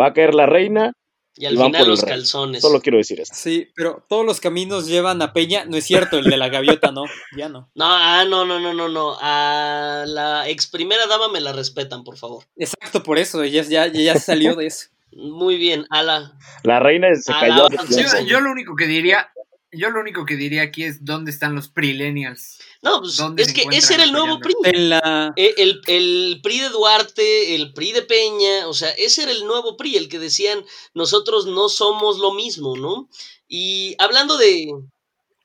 va a caer la reina y al final los calzones. Solo quiero decir eso. Sí, pero todos los caminos llevan a Peña. No es cierto, el de la gaviota no, ya no. No, ah, no, no, no, no, no. A la ex primera dama me la respetan, por favor. Exacto, por eso, ella ya, ya salió de eso. Muy bien, a la... La reina se cayó. yo lo único que diría, yo lo único que diría aquí es dónde están los prilenials. No, pues es que ese era el nuevo PRI. E, el, el, PRI de Duarte, el PRI de Peña, o sea, ese era el nuevo PRI, el que decían nosotros no somos lo mismo, ¿no? Y hablando de...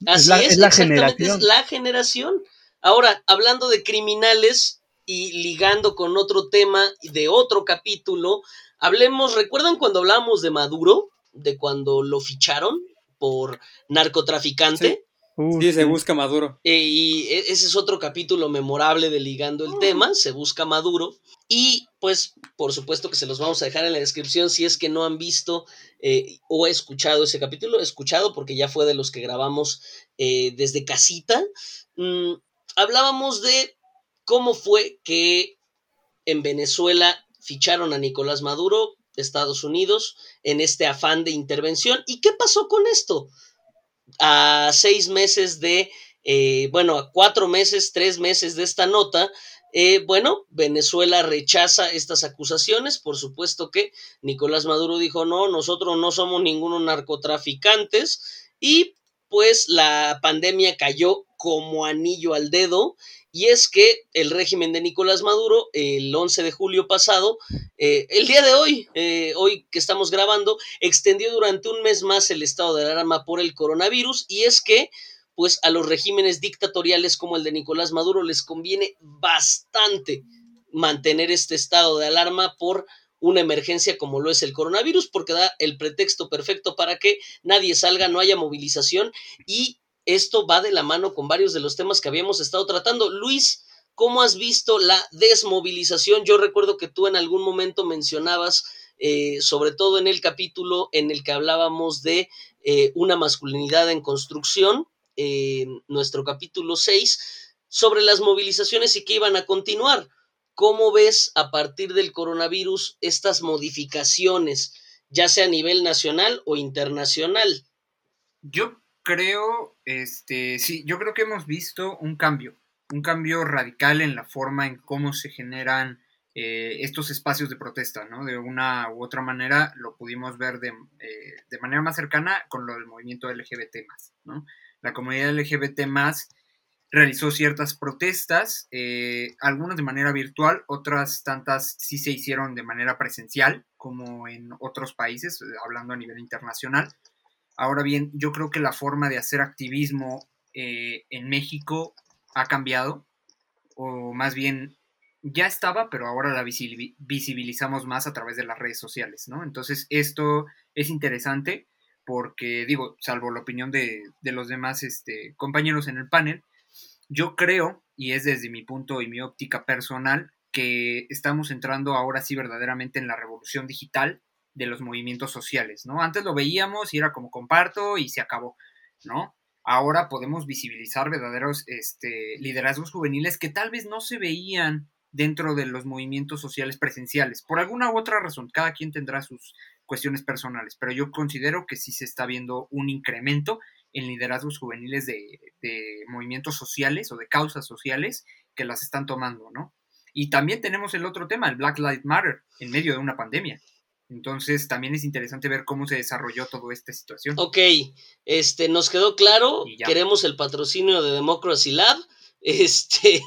Así es, la, generación. es la generación. Ahora, hablando de criminales y ligando con otro tema de otro capítulo, Hablemos, ¿recuerdan cuando hablábamos de Maduro? De cuando lo ficharon por narcotraficante. Uh, Sí, se sí. busca Maduro. Eh, y e- ese es otro capítulo memorable de Ligando el tema, se busca Maduro. Y pues, por supuesto que se los vamos a dejar en la descripción si es que no han visto eh, o escuchado ese capítulo. Escuchado porque ya fue de los que grabamos eh, desde casita. Mm, hablábamos de cómo fue que en Venezuela ficharon a Nicolás Maduro, Estados Unidos, en este afán de intervención. ¿Y qué pasó con esto? A seis meses de, eh, bueno, a cuatro meses, tres meses de esta nota, eh, bueno, Venezuela rechaza estas acusaciones. Por supuesto que Nicolás Maduro dijo, no, nosotros no somos ningunos narcotraficantes. Y pues la pandemia cayó como anillo al dedo. Y es que el régimen de Nicolás Maduro, el 11 de julio pasado, eh, el día de hoy, eh, hoy que estamos grabando, extendió durante un mes más el estado de alarma por el coronavirus. Y es que pues a los regímenes dictatoriales como el de Nicolás Maduro les conviene bastante mantener este estado de alarma por una emergencia como lo es el coronavirus, porque da el pretexto perfecto para que nadie salga, no haya movilización y esto va de la mano con varios de los temas que habíamos estado tratando. Luis, ¿cómo has visto la desmovilización? Yo recuerdo que tú en algún momento mencionabas, eh, sobre todo en el capítulo en el que hablábamos de eh, una masculinidad en construcción, eh, nuestro capítulo 6, sobre las movilizaciones y que iban a continuar. ¿Cómo ves a partir del coronavirus estas modificaciones, ya sea a nivel nacional o internacional? Yo creo, este, sí, yo creo que hemos visto un cambio, un cambio radical en la forma en cómo se generan eh, estos espacios de protesta, ¿no? De una u otra manera lo pudimos ver de, eh, manera más cercana con lo del movimiento LGBT ¿no? La comunidad LGBT realizó ciertas protestas, eh, algunas de manera virtual, otras tantas sí se hicieron de manera presencial, como en otros países, hablando a nivel internacional. Ahora bien, yo creo que la forma de hacer activismo eh, en México ha cambiado, o más bien ya estaba, pero ahora la visibil- visibilizamos más a través de las redes sociales, ¿no? Entonces, esto es interesante porque, digo, salvo la opinión de, de los demás este, compañeros en el panel, yo creo, y es desde mi punto y mi óptica personal, que estamos entrando ahora sí verdaderamente en la revolución digital de los movimientos sociales, ¿no? Antes lo veíamos y era como comparto y se acabó, ¿no? Ahora podemos visibilizar verdaderos este, liderazgos juveniles que tal vez no se veían dentro de los movimientos sociales presenciales, por alguna u otra razón, cada quien tendrá sus cuestiones personales, pero yo considero que sí se está viendo un incremento en liderazgos juveniles de, de movimientos sociales o de causas sociales que las están tomando, ¿no? Y también tenemos el otro tema, el Black Lives Matter, en medio de una pandemia. Entonces también es interesante ver cómo se desarrolló toda esta situación. Ok, este, nos quedó claro, queremos el patrocinio de Democracy Lab, este,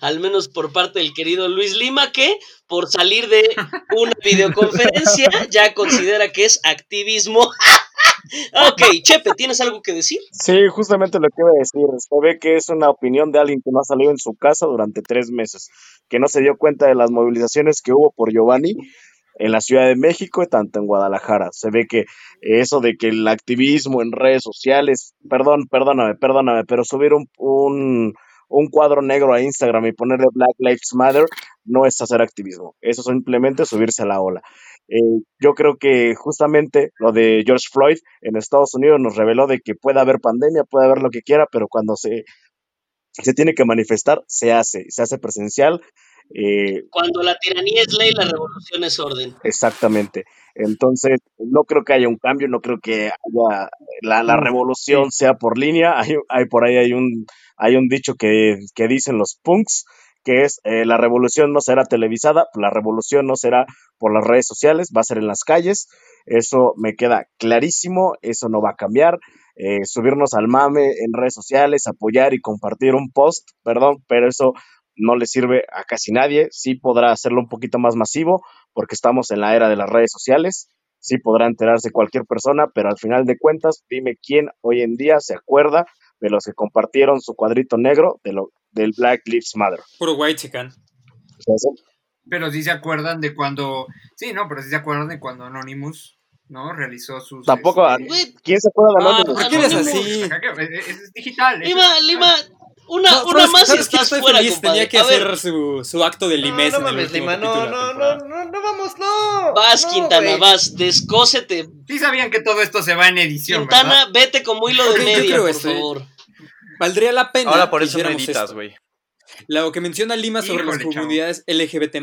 al menos por parte del querido Luis Lima, que por salir de una videoconferencia ya considera que es activismo. ok, Chepe, ¿tienes algo que decir? Sí, justamente lo que iba a decir. Se ve que es una opinión de alguien que no ha salido en su casa durante tres meses, que no se dio cuenta de las movilizaciones que hubo por Giovanni en la Ciudad de México y tanto en Guadalajara. Se ve que eso de que el activismo en redes sociales, perdón, perdóname, perdóname, pero subir un, un, cuadro negro a Instagram y ponerle Black Lives Matter no es hacer activismo. Eso es simplemente subirse a la ola. Eh, yo creo que justamente lo de George Floyd en Estados Unidos nos reveló de que puede haber pandemia, puede haber lo que quiera, pero cuando se, se tiene que manifestar, se hace, se hace presencial. Eh, Cuando la tiranía es ley, la revolución es orden. exactamente. Entonces, no creo que haya un cambio, no creo que haya la, la Uf, revolución sea por línea. Hay, hay por ahí hay un, hay un dicho que, que dicen los punks, que es eh, la revolución no será televisada, la revolución no será por las redes sociales, va a ser en las calles. Eso me queda clarísimo, eso no va a cambiar. Eh, subirnos al mame en redes sociales, apoyar y compartir un post, perdón, pero eso no le sirve a casi nadie. Sí podrá hacerlo un poquito más masivo porque estamos en la era de las redes sociales. Sí podrá enterarse cualquier persona, pero al final de cuentas, dime quién hoy en día se acuerda de los que compartieron su cuadrito negro de lo, del Black Lives Matter. Puro white chican. Pero sí se acuerdan de cuando. Sí, no, pero sí se acuerdan de cuando Anonymous, ¿no? Realizó sus. Tampoco. este, Güey, ¿Quién se acuerda de Ah, Anonymous? ¿por qué eres Anonymous. así? Es, digital. es Lima, digital. Lima, una, No, una ¿sabes- más y estás fuera, feliz, compadre. Tenía que A ver, hacer su, su acto de No, limés no en el mames, último Lima, no, no, no, no, no vamos, no. vas, no, Quintana, vas, descósete. Sí sabían que todo esto se va en edición, Quintana, ¿verdad? vete como hilo de media, por ¿eh? favor. Valdría la pena Ahora por que eso editas, güey. Lo que menciona Lima sobre las Híjole, chavo. comunidades LGBT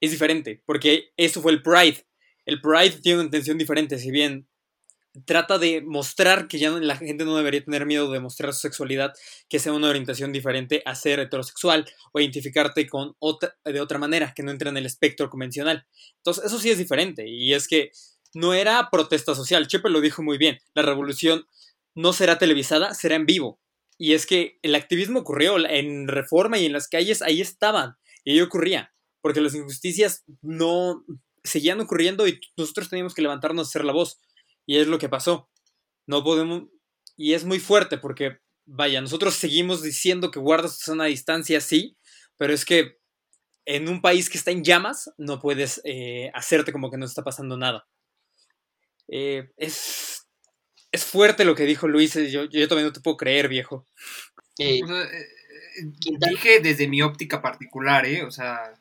es diferente, porque eso fue el Pride. El Pride tiene una intención diferente, si bien trata de mostrar que ya la gente no debería tener miedo de mostrar su sexualidad, que sea una orientación diferente a ser heterosexual o identificarte con otra, de otra manera, que no entra en el espectro convencional. Entonces, eso sí es diferente, y es que no era protesta social, Chepe lo dijo muy bien, la revolución no será televisada, será en vivo. Y es que el activismo ocurrió en reforma y en las calles, ahí estaban, y ahí ocurría, porque las injusticias no seguían ocurriendo y nosotros teníamos que levantarnos a hacer la voz. Y es lo que pasó. No podemos. Y es muy fuerte porque, vaya, nosotros seguimos diciendo que guardas una distancia, sí, pero es que en un país que está en llamas no puedes eh, hacerte como que no está pasando nada. Eh, es, es fuerte lo que dijo Luis. eh, Yo, yo también no te puedo creer, viejo. Eh, O sea, Quintana. dije desde mi óptica particular, ¿eh? O sea,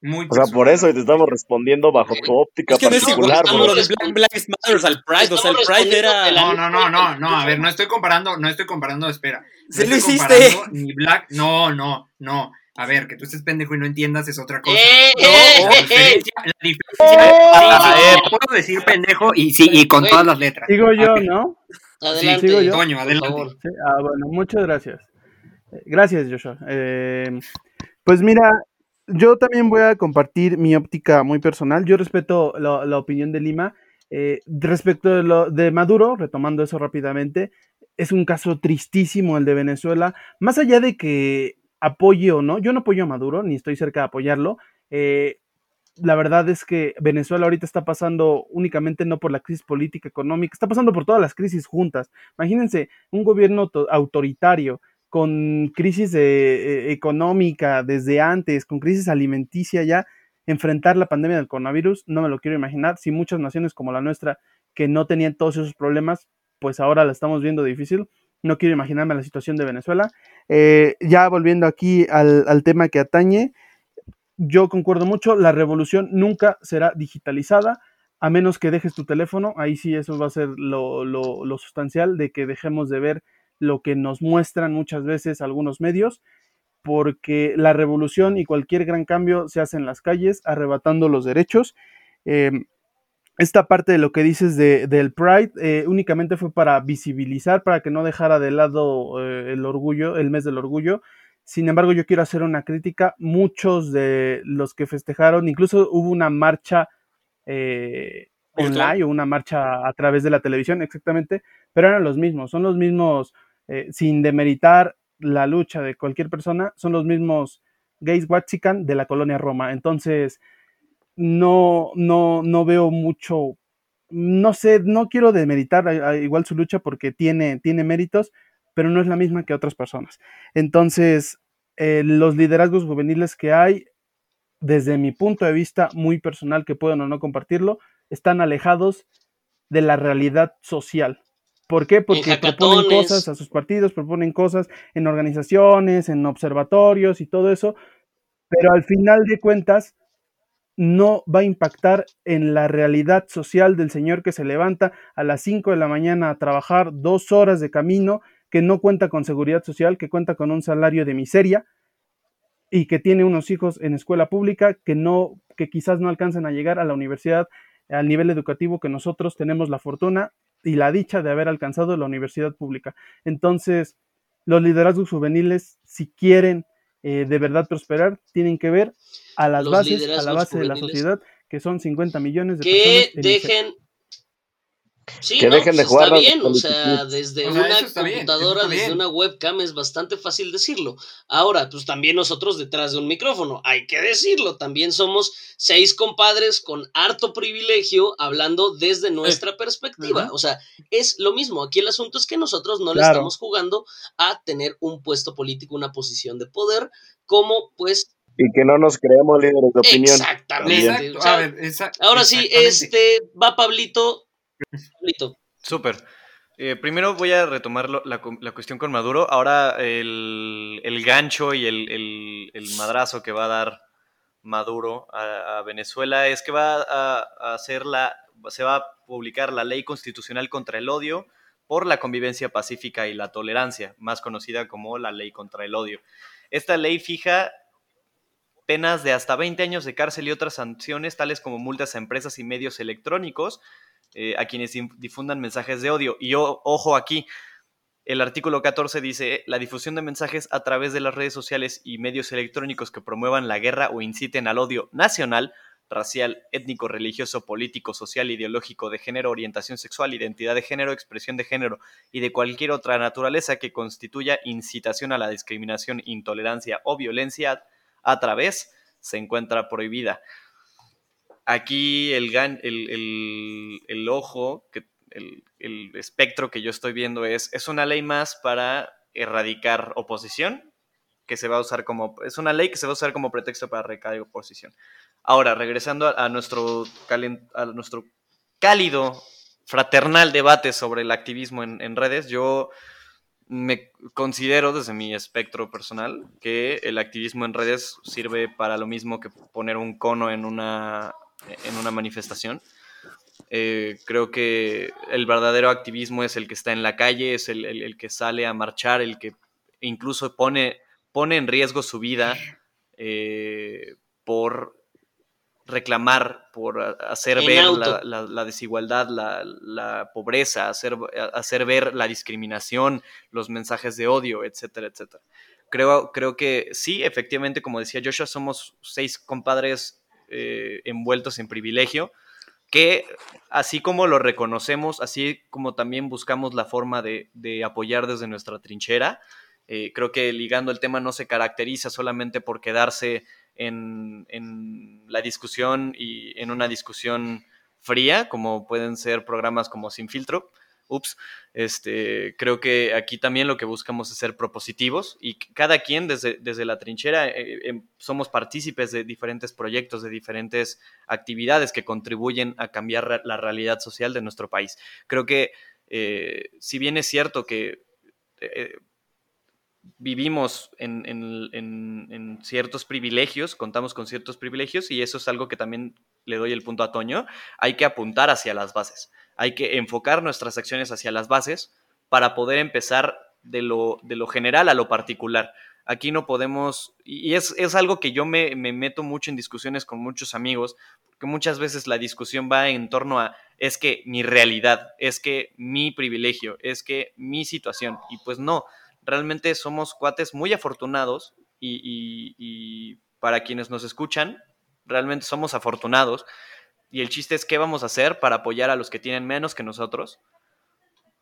muy O sea, por eso te estamos respondiendo bajo tu óptica Es que no particular, bro. lo de Black, Black Matters al Pride. O sea, el Pride era. No, no, no, no, no, a ver, no estoy comparando, no estoy comparando, espera. No Sí lo estoy hiciste. comparando Ni Black, no, no, no. A ver, que tú estés pendejo y no entiendas es otra cosa. ¡Eh, No, eh, la eh, eh! diferencia, la diferencia ¡Oh! sí, sí, puedo decir pendejo y sí, y con todas las letras. Digo yo, Ok, ¿no? Adelante, sigo yo. Toño, por adelante. favor. Sí, ah, bueno, muchas gracias. Eh, Gracias, Joshua. Eh, pues mira, yo también voy a compartir mi óptica muy personal. Yo respeto la, opinión de Lima. Eh, respecto de, lo, de Maduro, retomando eso rápidamente, es un caso tristísimo el de Venezuela. Más allá de que apoye o no, yo no apoyo a Maduro, ni estoy cerca de apoyarlo. Eh, la verdad es que Venezuela ahorita está pasando únicamente no por la crisis política, económica, está pasando por todas las crisis juntas. Imagínense un gobierno auto- autoritario con crisis de, eh, económica desde antes, con crisis alimenticia ya, enfrentar la pandemia del coronavirus, no me lo quiero imaginar. Si muchas naciones como la nuestra que no tenían todos esos problemas, pues ahora la estamos viendo difícil. No quiero imaginarme la situación de Venezuela. Eh, ya volviendo aquí al, al tema que atañe, yo concuerdo mucho, la revolución nunca será digitalizada, a menos que dejes tu teléfono, ahí sí eso va a ser lo, lo, lo sustancial de que dejemos de ver lo que nos muestran muchas veces algunos medios, porque la revolución y cualquier gran cambio se hace en las calles, arrebatando los derechos. Eh, esta parte de lo que dices de, del Pride eh, únicamente fue para visibilizar, para que no dejara de lado eh, el orgullo, el mes del orgullo. Sin embargo, yo quiero hacer una crítica. Muchos de los que festejaron, incluso hubo una marcha eh, online o una marcha a través de la televisión, exactamente, pero eran los mismos, son los mismos, eh, sin demeritar la lucha de cualquier persona, son los mismos gays Waxican de la colonia Roma. Entonces, no, no, no veo mucho, no sé, no quiero demeritar a- a igual su lucha porque tiene, tiene méritos, pero no es la misma que otras personas. Entonces, eh, los liderazgos juveniles que hay, desde mi punto de vista muy personal, que pueden o no compartirlo, están alejados de la realidad social. ¿Por qué? Porque proponen cosas a sus partidos, proponen cosas en organizaciones, en observatorios y todo eso, pero al final de cuentas no va a impactar en la realidad social del señor que se levanta a las 5 de la mañana a trabajar dos horas de camino, que no cuenta con seguridad social, que cuenta con un salario de miseria y que tiene unos hijos en escuela pública que no, que quizás no alcanzan a llegar a la universidad al nivel educativo que nosotros tenemos la fortuna y la dicha de haber alcanzado la universidad pública. Entonces, los liderazgos juveniles, si quieren eh, de verdad prosperar, tienen que ver a las Los bases, a la base de la sociedad, que son 50 millones de que personas. miseria. dejen Sí, Que no, dejen de pues jugar está bien, o sea, desde O sea, una bien, computadora, desde una webcam es bastante fácil decirlo. Ahora, pues también nosotros detrás de un micrófono, hay que decirlo, también somos seis compadres con harto privilegio hablando desde nuestra perspectiva. O sea, es lo mismo, aquí el asunto es que nosotros no le estamos jugando a tener un puesto político, una posición de poder, como pues Y que no nos creemos líderes de opinión. Exactamente. Exacto, o sea, a ver, esa- ahora sí, este, va Pablito. Súper. Eh, primero voy a retomar la, la cuestión con Maduro. Ahora el, el gancho y el, el- madrazo que va a dar Maduro a, a Venezuela es que va a, a hacer la, se va a publicar la ley constitucional contra el odio por la convivencia pacífica y la tolerancia, más conocida como la ley contra el odio. Esta ley fija penas de hasta 20 años de cárcel y otras sanciones, tales como multas a empresas y medios electrónicos, eh, a quienes difundan mensajes de odio. Y o- ojo aquí, el artículo 14 dice, la difusión de mensajes a través de las redes sociales y medios electrónicos que promuevan la guerra o inciten al odio nacional, racial, étnico, religioso, político, social, ideológico, de género, orientación sexual, identidad de género, expresión de género y de cualquier otra naturaleza que constituya incitación a la discriminación, intolerancia o violencia a través, se encuentra prohibida aquí el, gan- el, el- ojo, que, el, el espectro que yo estoy viendo es, es una ley más para erradicar oposición, que se va a usar como, es una ley que se va a usar como pretexto para erradicar oposición. Ahora, regresando a, a nuestro, calen- a nuestro cálido, fraternal debate sobre el activismo en, en redes, yo me considero desde mi espectro personal que el activismo en redes sirve para lo mismo que poner un cono en una, en una manifestación. Eh, creo que el verdadero activismo es el que está en la calle, es el, el- el que sale a marchar, el que incluso pone, pone en riesgo su vida eh, por reclamar, por hacer En ver auto. la, la- la desigualdad, la, la pobreza, hacer, hacer ver la discriminación, los mensajes de odio, etcétera, etcétera. Creo, creo que sí, efectivamente, como decía Joshua, somos seis compadres eh, envueltos en privilegio, que así como lo reconocemos, así como también buscamos la forma de, apoyar desde nuestra trinchera, eh, creo que ligando el tema no se caracteriza solamente por quedarse en la discusión y en una discusión fría, como pueden ser programas como Sin Filtro. Ups, este, creo que aquí también lo que buscamos es ser propositivos y cada quien desde, desde la trinchera eh, eh, somos partícipes de diferentes proyectos, de diferentes actividades que contribuyen a cambiar la realidad social de nuestro país. Creo que eh, si bien es cierto que eh, vivimos en- en- en ciertos privilegios, contamos con ciertos privilegios y eso es algo que también le doy el punto a Toño, hay que apuntar hacia las bases, hay que enfocar nuestras acciones hacia las bases para poder empezar de lo, de lo general a lo particular. Aquí no podemos, y es, es algo que yo me, me meto mucho en discusiones con muchos amigos, porque muchas veces la discusión va en torno a, es que mi realidad, es que mi privilegio, es que mi situación, y pues no, realmente somos cuates muy afortunados y, y- y para quienes nos escuchan, realmente somos afortunados. Y el chiste es qué vamos a hacer para apoyar a los que tienen menos que nosotros,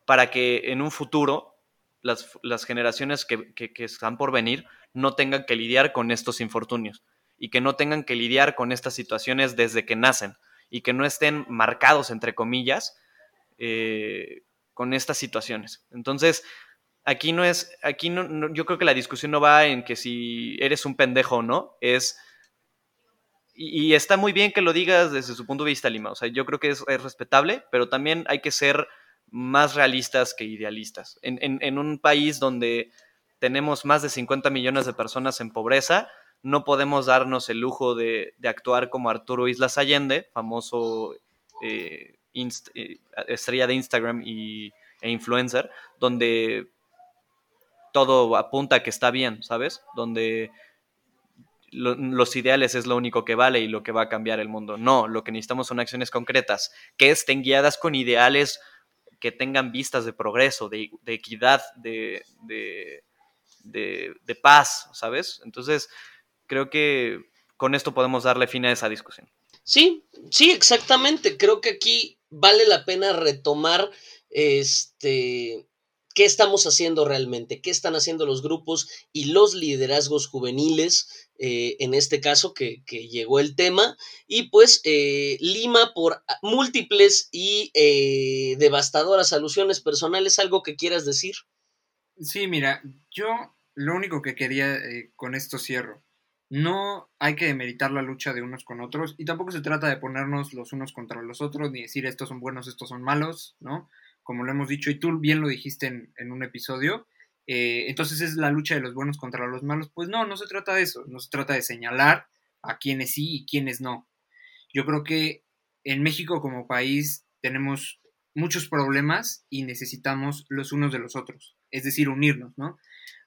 para que en un futuro las, las generaciones que, que- están por venir no tengan que lidiar con estos infortunios y que no tengan que lidiar con estas situaciones desde que nacen y que no estén marcados, entre comillas, eh, con estas situaciones. Entonces, aquí no es, aquí no- yo creo que la discusión no va en que si eres un pendejo o no, es, y, está muy bien que lo digas desde su punto de vista, Lima, o sea, yo creo que es, es respetable, pero también hay que ser más realistas que idealistas. En, un país donde tenemos más de 50 millones de personas en pobreza, no podemos darnos el lujo de, actuar como Arturo Islas Allende, famoso eh, eh, estrella de Instagram y, e influencer, donde todo apunta a que está bien, ¿sabes? Donde lo- los ideales es lo único que vale y lo que va a cambiar el mundo. No, lo que necesitamos son acciones concretas que estén guiadas con ideales que tengan vistas de progreso, de, de equidad, de, de- de paz, ¿sabes? Entonces, creo que con esto podemos darle fin a esa discusión. Sí, sí, exactamente. Creo que aquí vale la pena retomar este qué estamos haciendo realmente, qué están haciendo los grupos y los liderazgos juveniles, eh, en este caso que, llegó el tema, y pues eh, Lima por múltiples y eh, devastadoras alusiones personales, algo que quieras decir. Sí, mira, yo lo único que quería, con esto cierro, no hay que demeritar la lucha de unos con otros y tampoco se trata de ponernos los unos contra los otros ni decir estos son buenos, estos son malos, ¿no? Como lo hemos dicho y tú bien lo dijiste en, un episodio. Eh, entonces es la lucha de los buenos contra los malos. Pues no, no se trata de eso, no se trata de señalar a quienes sí y quienes no. Yo creo que en México como país tenemos muchos problemas y necesitamos los unos de los otros, es decir, unirnos, ¿no?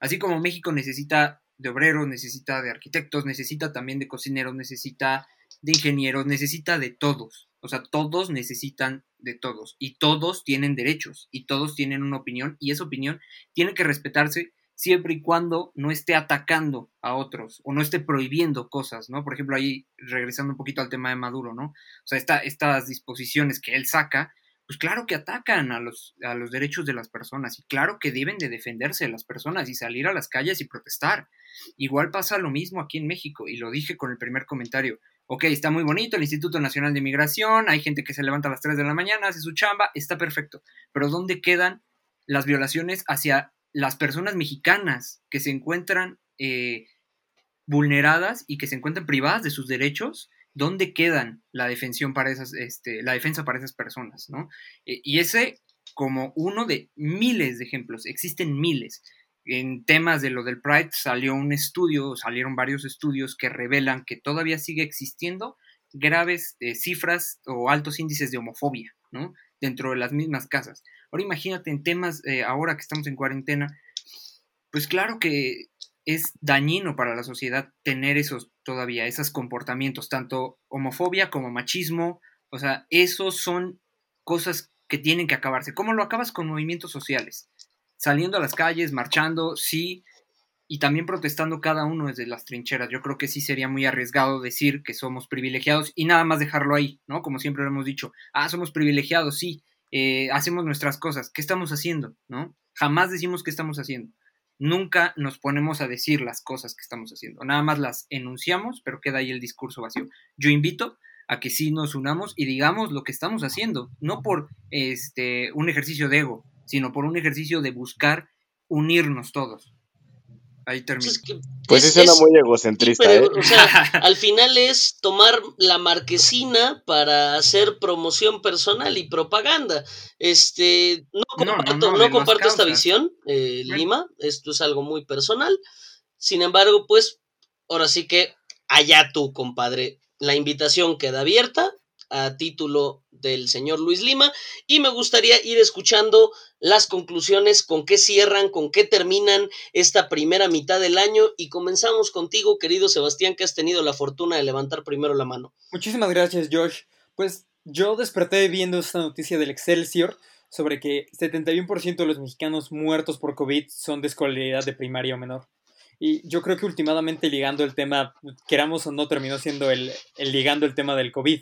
Así como México necesita de obreros, necesita de arquitectos, necesita también de cocineros, necesita de ingenieros, necesita de todos. O sea, todos necesitan de todos y todos tienen derechos y todos tienen una opinión y esa opinión tiene que respetarse siempre y cuando no esté atacando a otros o no esté prohibiendo cosas, ¿no? Por ejemplo, ahí regresando un poquito al tema de Maduro, ¿no? O sea, estas disposiciones que él saca, pues claro que atacan a los, a los derechos de las personas y claro que deben de defenderse de las personas y salir a las calles y protestar. Igual pasa lo mismo aquí en México y lo dije con el primer comentario. Ok, está muy bonito el Instituto Nacional de Migración, hay gente que se levanta a las 3 de la mañana, hace su chamba, está perfecto. Pero ¿dónde quedan las violaciones hacia las personas mexicanas que se encuentran eh, vulneradas y que se encuentran privadas de sus derechos ¿dónde quedan la defensión para esas, este, la defensa para esas personas, ¿no? E, y ese como uno de miles de ejemplos, existen miles. En temas de lo del Pride salió un estudio, salieron varios estudios que revelan que todavía sigue existiendo graves eh, cifras o altos índices de homofobia, ¿no? Dentro de las mismas casas. Ahora imagínate en temas, eh, ahora que estamos en cuarentena, pues claro que es dañino para la sociedad tener esos todavía, esos comportamientos, tanto homofobia como machismo, o sea, esos son cosas que tienen que acabarse. ¿Cómo lo acabas con movimientos sociales? Saliendo a las calles, marchando, sí, y también protestando cada uno desde las trincheras. Yo creo que sí sería muy arriesgado decir que somos privilegiados y nada más dejarlo ahí, ¿no? Como siempre lo hemos dicho, ah, somos privilegiados, sí, eh, hacemos nuestras cosas, ¿qué estamos haciendo? ¿No? Jamás decimos qué estamos haciendo nunca nos ponemos a decir las cosas que estamos haciendo, nada más las enunciamos, pero queda ahí el discurso vacío. Yo invito a que sí nos unamos y digamos lo que estamos haciendo, no por este un ejercicio de ego, sino por un ejercicio de buscar unirnos todos. Ahí termino. Pues, es, suena muy egocentrista. ¿eh? O sea, al final es tomar la marquesina para hacer promoción personal y propaganda. Este, no comparto, no, comparto esta visión, eh, Lima. Esto es algo muy personal. Sin embargo, pues, ahora sí que allá tú, compadre. La invitación queda abierta a título del señor Luis Lima y me gustaría ir escuchando las conclusiones, con qué cierran, con qué terminan esta primera mitad del año y comenzamos contigo, querido Sebastián, que has tenido la fortuna de levantar primero la mano. Muchísimas gracias, Josh. Pues yo desperté viendo esta noticia del Excelsior sobre que 71% de los mexicanos muertos por COVID son de escolaridad de primaria o menor. Y yo creo que últimamente ligando el tema, queramos o no, terminó siendo el, el ligando el tema del COVID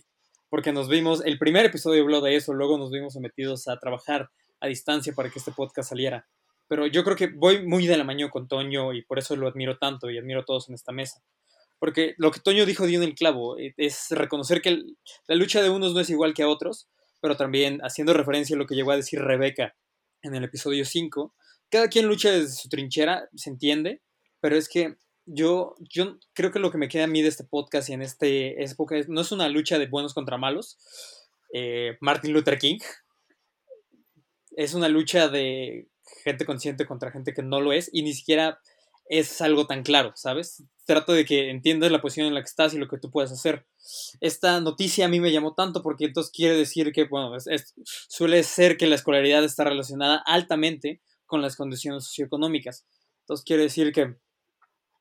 porque nos vimos, el primer episodio habló de eso, luego nos vimos sometidos a trabajar a distancia para que este podcast saliera. Pero yo creo que voy muy de la mano con Toño y por eso lo admiro tanto y admiro a todos en esta mesa. Porque lo que Toño dijo dio en el clavo, eh, es reconocer que la lucha de unos no es igual que a otros, pero también haciendo referencia a lo que llegó a decir Rebeca en el episodio 5, cada quien lucha desde su trinchera, se entiende, pero es que yo, yo creo que lo que me queda a mí de este podcast y en este época no es una lucha de buenos contra malos. Eh, Martin Luther King. Es una lucha de gente consciente contra gente que no lo es y ni siquiera es algo tan claro, ¿sabes? Trato de que entiendas la posición en la que estás y lo que tú puedes hacer. Esta noticia a mí me llamó tanto porque entonces quiere decir que, bueno, suele ser que la escolaridad está relacionada altamente con las condiciones socioeconómicas. Entonces quiere decir que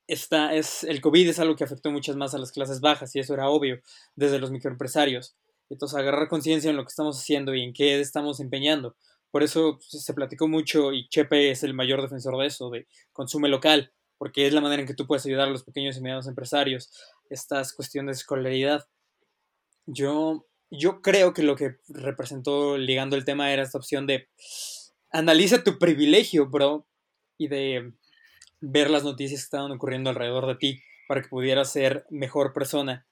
esta es, el COVID es algo que afectó muchas más a las clases bajas y eso era obvio desde los microempresarios. Entonces, agarrar conciencia en lo que estamos haciendo y en qué estamos empeñando. Por eso pues, se platicó mucho y Chepe es el mayor defensor de eso, de consume local, porque es la manera en que tú puedes ayudar a los pequeños y medianos empresarios. Estas cuestiones de escolaridad. Yo, yo creo que lo que representó ligando el tema era esta opción de analiza tu privilegio, bro, y de ver las noticias que estaban ocurriendo alrededor de ti para que pudieras ser mejor persona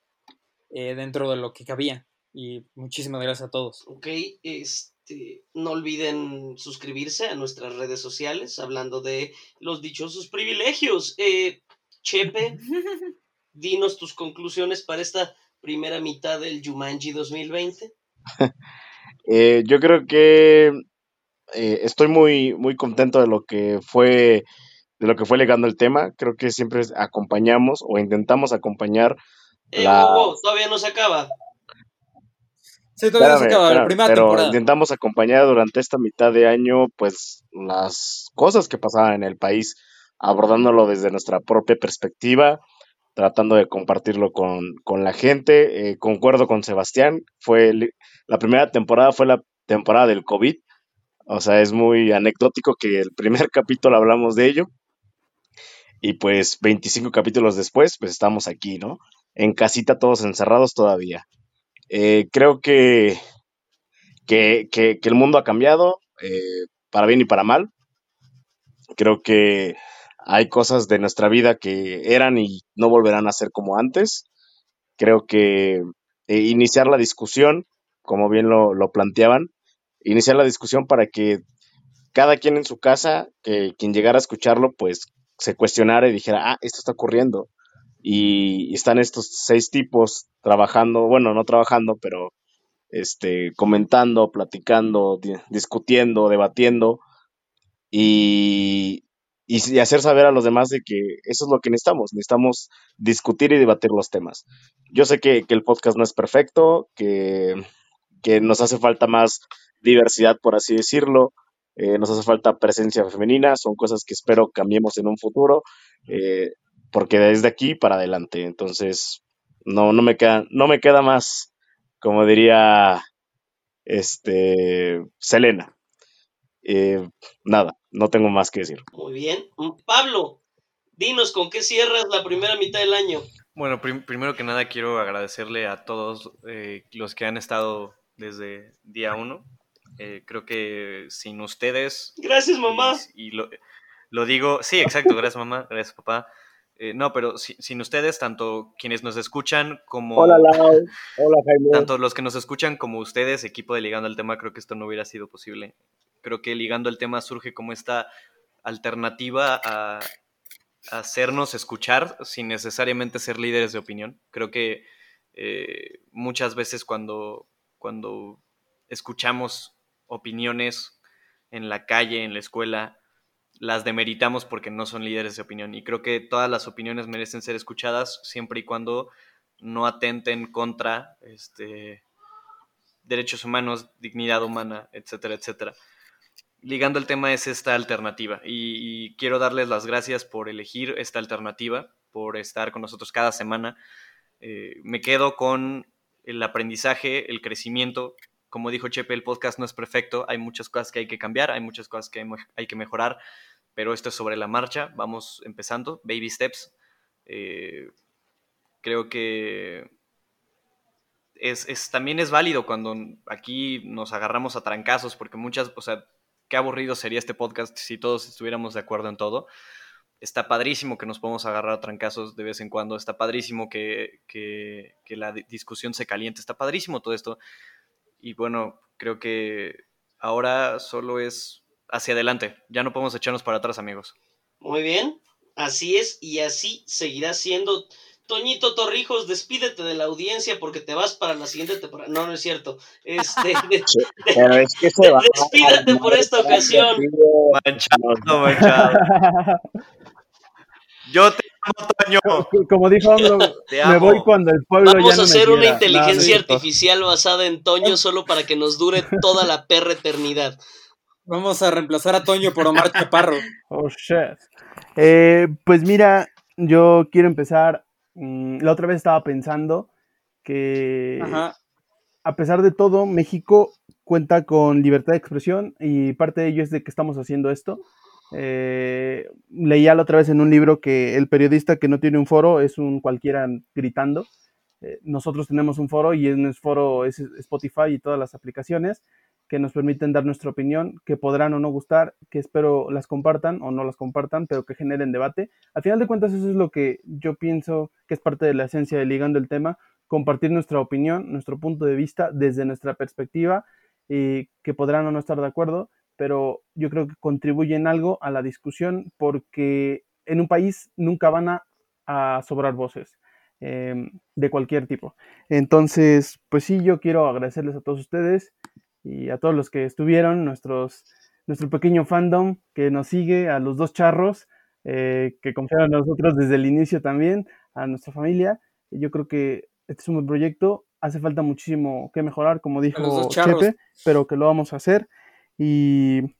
eh, dentro de lo que cabía. Y muchísimas gracias a todos. Ok, este, no olviden suscribirse a nuestras redes sociales hablando de los dichosos privilegios. Eh, Chepe, dinos tus conclusiones para esta primera mitad del Jumanji 2020. Eh, yo creo que eh, estoy muy, muy contento de lo que fue de lo que fue legando el tema. Creo que siempre acompañamos o intentamos acompañar. Eh, la... wow, wow, todavía no se acaba. Sí, todavía no se Espérame, acaba la primera pero temporada. intentamos acompañar durante esta mitad de año, pues, las cosas que pasaban en el país, abordándolo desde nuestra propia perspectiva, tratando de compartirlo con, con la gente. Eh, concuerdo con Sebastián, fue el- la primera temporada fue la temporada del COVID, o sea, es muy anecdótico que el primer capítulo hablamos de ello y pues 25 capítulos después, pues estamos aquí, ¿no? En casita todos encerrados todavía. Eh, creo que, que, que- el mundo ha cambiado, eh, para bien y para mal. Creo que hay cosas de nuestra vida que eran y no volverán a ser como antes. Creo que eh, iniciar la discusión, como bien lo, lo planteaban, iniciar la discusión para que cada quien en su casa, que quien llegara a escucharlo, pues se cuestionara y dijera, ah, esto está ocurriendo. Y, están estos seis tipos trabajando, bueno, no trabajando, pero este, comentando, platicando, di- discutiendo, debatiendo y, y, y hacer saber a los demás de que eso es lo que necesitamos, necesitamos discutir y debatir los temas. Yo sé que, que el podcast no es perfecto, que, que nos hace falta más diversidad, por así decirlo, eh, nos hace falta presencia femenina, son cosas que espero cambiemos en un futuro, eh, porque desde aquí para adelante, entonces no, no, me queda, no me queda más, como diría este, Selena. Eh, nada, no tengo más que decir. Muy bien. Mm, Pablo, dinos con qué cierras la primera mitad del año. Bueno, prim- primero que nada quiero agradecerle a todos eh, los que han estado desde día uno. Eh, creo que sin ustedes Gracias, mamá. Y, y lo, lo digo, sí, exacto, gracias mamá, gracias papá. Eh, no, pero si- sin ustedes, tanto quienes nos escuchan como... Hola Lau, hola Jaime. Tanto los que nos escuchan como ustedes, equipo de Ligando el Tema, creo que esto no hubiera sido posible. Creo que Ligando el Tema surge como esta alternativa a, a hacernos escuchar sin necesariamente ser líderes de opinión. Creo que eh, muchas veces cuando, cuando escuchamos opiniones en la calle, en la escuela, las demeritamos porque no son líderes de opinión. Y creo que todas las opiniones merecen ser escuchadas siempre y cuando no atenten contra este, derechos humanos, dignidad humana, etcétera, etcétera. Ligando el tema es esta alternativa y, quiero darles las gracias por elegir esta alternativa, por estar con nosotros cada semana. Eh, me quedo con el aprendizaje, el crecimiento. Como dijo Chepe, el podcast no es perfecto, hay muchas cosas que hay que cambiar, hay muchas cosas que hay que mejorar, pero esto es sobre la marcha, vamos empezando, baby steps. Eh, creo que es, también es válido cuando aquí nos agarramos a trancazos, porque muchas, o sea, qué aburrido sería este podcast si todos estuviéramos de acuerdo en todo. Está padrísimo que nos podamos agarrar a trancazos de vez en cuando, está padrísimo que, que, que la discusión se caliente, está padrísimo todo esto. Y bueno, creo que ahora solo es hacia adelante, ya no podemos echarnos para atrás, amigos. Muy bien, así es y así seguirá siendo. Toñito Torrijos, despídete de la audiencia porque te vas para la siguiente temporada. No, no es cierto. Este, de, Pero es que se va. despídete por esta ocasión. Manchado, manchado. Yo te Como dijo Te me voy cuando el pueblo Vamos ya no a me hacer una quiera. inteligencia No, no, artificial basada en Toño solo para que nos dure toda la perra eternidad. Vamos a reemplazar a Toño por Omar Chaparro. Oh, shit. Eh, pues mira, yo quiero empezar. mm, la otra vez estaba pensando que Ajá. a pesar de todo, México cuenta con libertad de expresión y parte de ello es de que estamos haciendo esto. Eh, leía la otra vez en un libro que el periodista que no tiene un foro es un cualquiera gritando. Eh, nosotros tenemos un foro y en ese foro es Spotify y todas las aplicaciones que nos permiten dar nuestra opinión, que podrán o no gustar, que espero las compartan o no las compartan, pero que generen debate. Al final de cuentas, eso es lo que yo pienso que es parte de la esencia de Ligando el Tema, compartir nuestra opinión, nuestro punto de vista desde nuestra perspectiva, y que podrán o no estar de acuerdo, pero yo creo que contribuyen algo a la discusión porque en un país nunca van a, a sobrar voces. em, de cualquier tipo. Entonces, pues sí, yo quiero agradecerles a todos ustedes y a todos los que estuvieron, nuestros, nuestro pequeño fandom que nos sigue, a los dos charros eh, que confiaron en nosotros desde el inicio también, a nuestra familia. Yo creo que este es un buen proyecto, hace falta muchísimo que mejorar, como dijo Chepe, pero que lo vamos a hacer. Y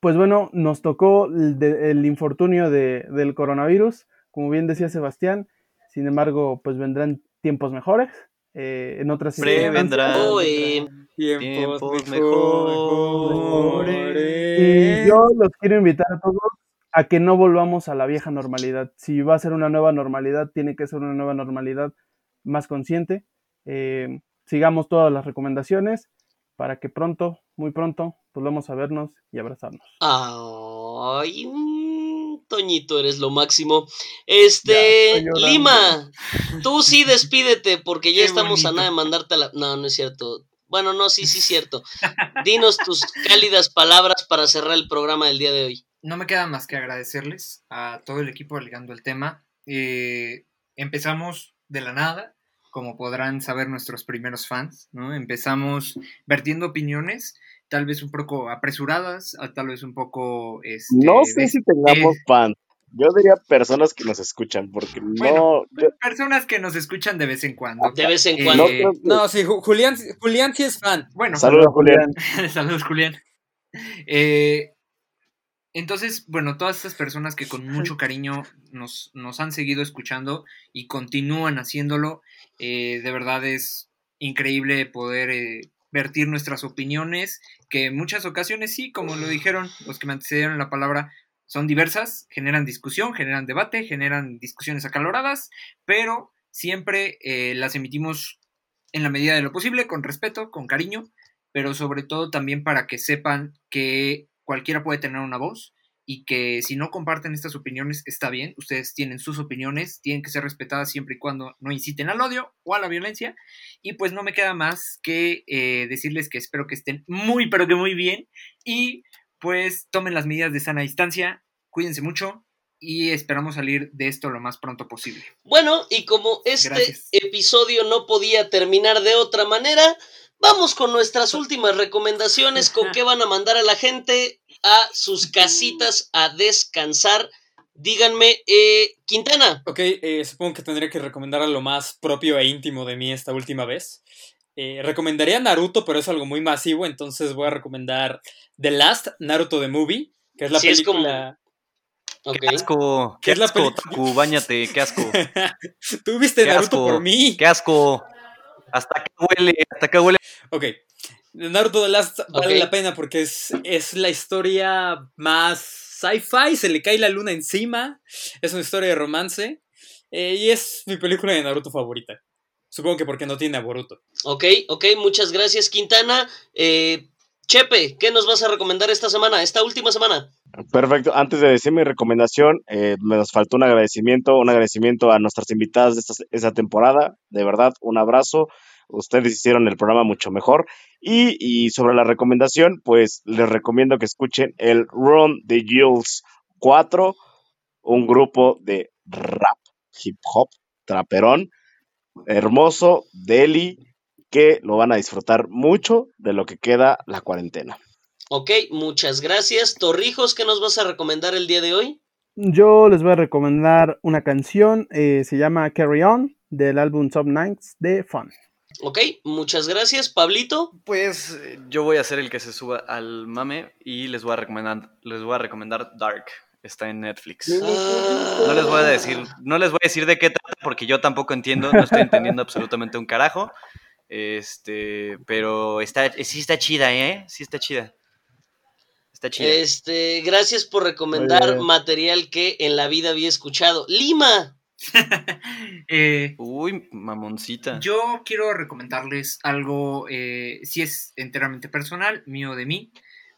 pues bueno, nos tocó el, infortunio del coronavirus, como bien decía Sebastián, sin embargo, pues vendrán tiempos mejores. Eh, en otras vendrán tiempos, mejores. Y yo los quiero invitar a todos a que no volvamos a la vieja normalidad. Si va a ser una nueva normalidad, tiene que ser una nueva normalidad más consciente. Eh, sigamos todas las recomendaciones para que pronto, muy pronto, volvamos a vernos y abrazarnos. Ay, Toñito, eres lo máximo. Este, Lima, tú sí despídete porque ya estamos a nada de mandarte a la... No, no es cierto. Bueno, no, sí, sí, cierto. Dinos tus cálidas palabras para cerrar el programa del día de hoy. No me queda más que agradecerles a todo el equipo ligando el tema. Eh, empezamos de la nada, como podrán saber nuestros primeros fans, ¿no? Empezamos vertiendo opiniones tal vez un poco apresuradas, tal vez un poco... Este, no sé si tengamos fans. Yo diría personas que nos escuchan, porque no. Personas que nos escuchan de vez en cuando. De vez en cuando. no, sí, Julián, Julián sí es fan. Bueno, saludos, Julián. saludos, Julián. Eh, entonces, bueno, todas estas personas que con mucho cariño nos, nos han seguido escuchando y continúan haciéndolo, eh, de verdad es increíble poder eh, vertir nuestras opiniones, que en muchas ocasiones sí, como lo dijeron los que me antecedieron la palabra, son diversas, generan discusión, generan debate, generan discusiones acaloradas, pero siempre eh, las emitimos en la medida de lo posible, con respeto, con cariño, pero sobre todo también para que sepan que cualquiera puede tener una voz y que si no comparten estas opiniones está bien, ustedes tienen sus opiniones, tienen que ser respetadas siempre y cuando no inciten al odio o a la violencia. Y pues no me queda más que eh, decirles que espero que estén muy, pero que muy bien y pues tomen las medidas de sana distancia, cuídense mucho y esperamos salir de esto lo más pronto posible. Bueno, y como este episodio no podía terminar de otra manera, vamos con nuestras últimas recomendaciones, con qué van a mandar a la gente a sus casitas a descansar. Díganme, eh, Quintana. Ok, eh, supongo que tendría que recomendar a lo más propio e íntimo de mí esta última vez. Eh, recomendaría Naruto, pero es algo muy masivo, entonces voy a recomendar The Last Naruto the Movie, que es la película. Qué asco, qué, asco, Taku, bañate, qué asco. Tú viste Naruto por mí. Qué asco. Hasta acá huele, hasta acá huele. Ok. Naruto The Last vale la pena porque es, es la historia más sci-fi, se le cae la luna encima, es una historia de romance eh, y es mi película de Naruto favorita. Supongo que porque no tiene a Boruto. Ok, ok, muchas gracias Quintana. Eh, Chepe, ¿qué nos vas a recomendar esta semana, esta última semana? Perfecto, antes de decir mi recomendación, eh, me nos faltó un agradecimiento, un agradecimiento a nuestras invitadas de esta, temporada, de verdad, un abrazo, ustedes hicieron el programa mucho mejor. Y, sobre la recomendación, pues les recomiendo que escuchen el Run the Jules 4, un grupo de rap, hip hop, traperón, hermoso, Delhi, que lo van a disfrutar mucho de lo que queda la cuarentena. Ok, muchas gracias. Torrijos, ¿qué nos vas a recomendar el día de hoy? Yo les voy a recomendar una canción, eh, se llama Carry On, del álbum Top Nights de Fun. Ok, muchas gracias. Pablito. Pues yo voy a ser el que se suba al mame y les voy a recomendar, les voy a recomendar Dark está en Netflix. No les voy a decir, no les voy a decir de qué trata porque yo tampoco entiendo, no estoy entendiendo absolutamente un carajo. Este, pero está, sí está chida, ¿eh? Sí está chida. Está chida. Este, gracias por recomendar material que en la vida había escuchado. Lima. Eh, Uy, mamoncita. Yo quiero recomendarles algo, eh, si es enteramente personal, mío de mí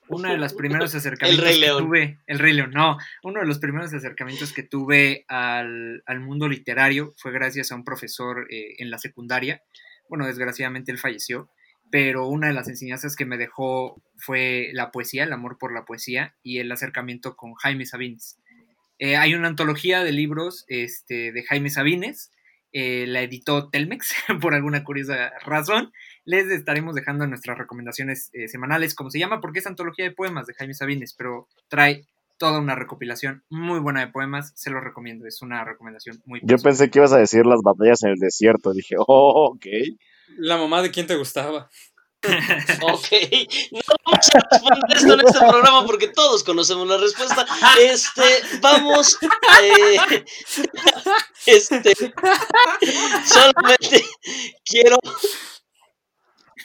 uno de los primeros acercamientos que tuve, el Rey León, no, uno de los primeros acercamientos que tuve al, mundo literario fue gracias a un profesor eh, en la secundaria. Bueno, desgraciadamente él falleció, pero una de las enseñanzas que me dejó fue la poesía, el amor por la poesía y el acercamiento con Jaime Sabines. Eh, hay una antología de libros este, de Jaime Sabines eh, la editó Telmex por alguna curiosa razón. Les estaremos dejando nuestras recomendaciones eh, semanales, como se llama, porque es antología de poemas de Jaime Sabines, pero trae toda una recopilación muy buena de poemas, se los recomiendo, es una recomendación muy Yo pensé que ibas a decir las batallas en el desierto, dije, oh, ok. La mamá de quién te gustaba. Ok, no vamos a responder esto en este programa porque todos conocemos la respuesta. Este, vamos, eh, este, solamente quiero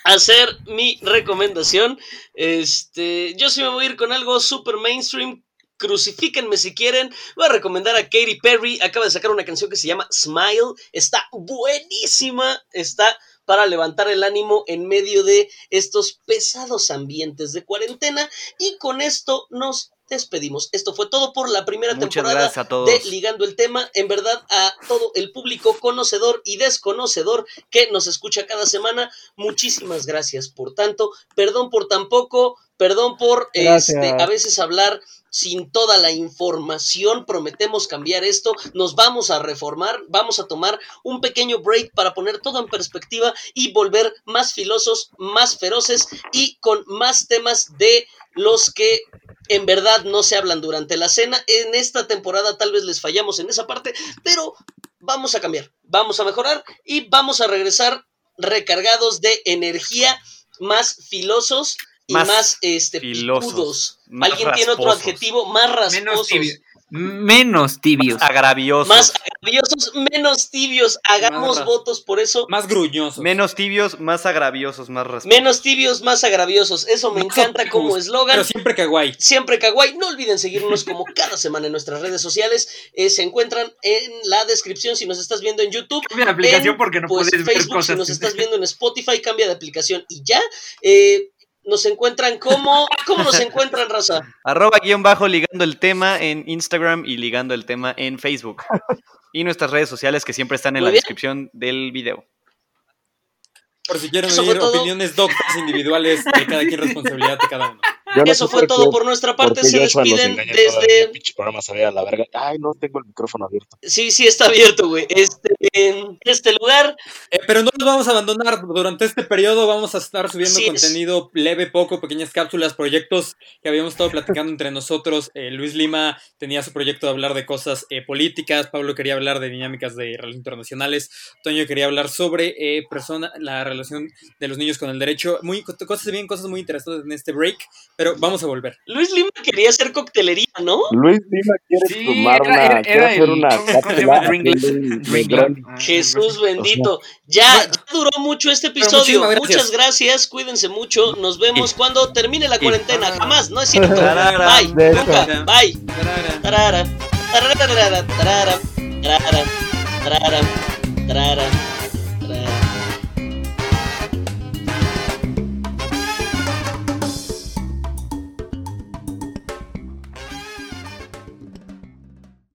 hacer mi recomendación. Este, yo sí me voy a ir con algo super mainstream. Crucifíquenme si quieren. Voy a recomendar a Katy Perry. Acaba de sacar una canción que se llama Smile. Está buenísima. Está para levantar el ánimo en medio de estos pesados ambientes de cuarentena. Y con esto nos despedimos. Esto fue todo por la primera Muchas temporada gracias a todos. de Ligando el Tema. En verdad, a todo el público conocedor y desconocedor que nos escucha cada semana, muchísimas gracias por tanto. Perdón por tan poco, perdón por este, a veces hablar sin toda la información. Prometemos cambiar esto. Nos vamos a reformar. Vamos a tomar un pequeño break para poner todo en perspectiva y volver más filosos, más feroces y con más temas de los que en verdad no se hablan durante la cena. En esta temporada tal vez les fallamos en esa parte, pero vamos a cambiar, vamos a mejorar y vamos a regresar recargados de energía, más filosos y más, Más este picudos. más ¿Alguien tiene otro adjetivo? Más Menos, rasposos. tibio- menos tibios. Agraviosos. Más agraviosos, menos tibios. Hagamos Más- votos por eso. Más gruñosos. Menos tibios, más agraviosos, más rasposos. Menos tibios, más agraviosos. Eso me Más encanta como eslogan. Pero siempre kawaii. Siempre kawaii. No olviden seguirnos como cada semana en nuestras redes sociales. Eh, se encuentran en la descripción si nos estás viendo en YouTube. Cambia la aplicación en, porque no pues, puedes ver Facebook, cosas. si nos estás viendo en Spotify, cambia de aplicación y ya. Eh, nos encuentran como. ¿Cómo nos encuentran, raza? Arroba guion bajo ligando el tema en Instagram y ligando el tema en Facebook. Y nuestras redes sociales que siempre están en Muy la bien. descripción del video. Por si quieren oír todo. opiniones doctas individuales de cada quien, responsabilidad de cada uno. Yo no Eso fue todo qué- por nuestra parte. Se despiden el desde. pinche programa se veía a la verga. Ay, no tengo el micrófono abierto. Sí, sí, está abierto, güey. Este, en este lugar. Eh, pero no nos vamos a abandonar. Durante este periodo vamos a estar subiendo Así es. contenido leve, poco, pequeñas cápsulas, proyectos que habíamos estado platicando entre nosotros. Eh, Luis Lima tenía su proyecto de hablar de cosas eh, políticas. Pablo quería hablar de dinámicas de relaciones internacionales. Toño quería hablar sobre eh, persona, la relación de los niños con el derecho. Muy, cosas bien, cosas muy interesantes en este break. Pero vamos a volver. Luis Lima quería hacer coctelería, ¿no? Luis Lima quiere Sí, tomar era- una, era- quiere era hacer el- una ¿cómo se cápsula. Ah, Jesús bendito. Ya, ya duró mucho este episodio. gracias. Muchas gracias. Cuídense mucho. Nos vemos cuando termine la cuarentena. Jamás, no es cierto. Bye. Nunca. Bye. Tarara. Tarara. Tarara. Tarara. Tarara. Tarara. Tarara.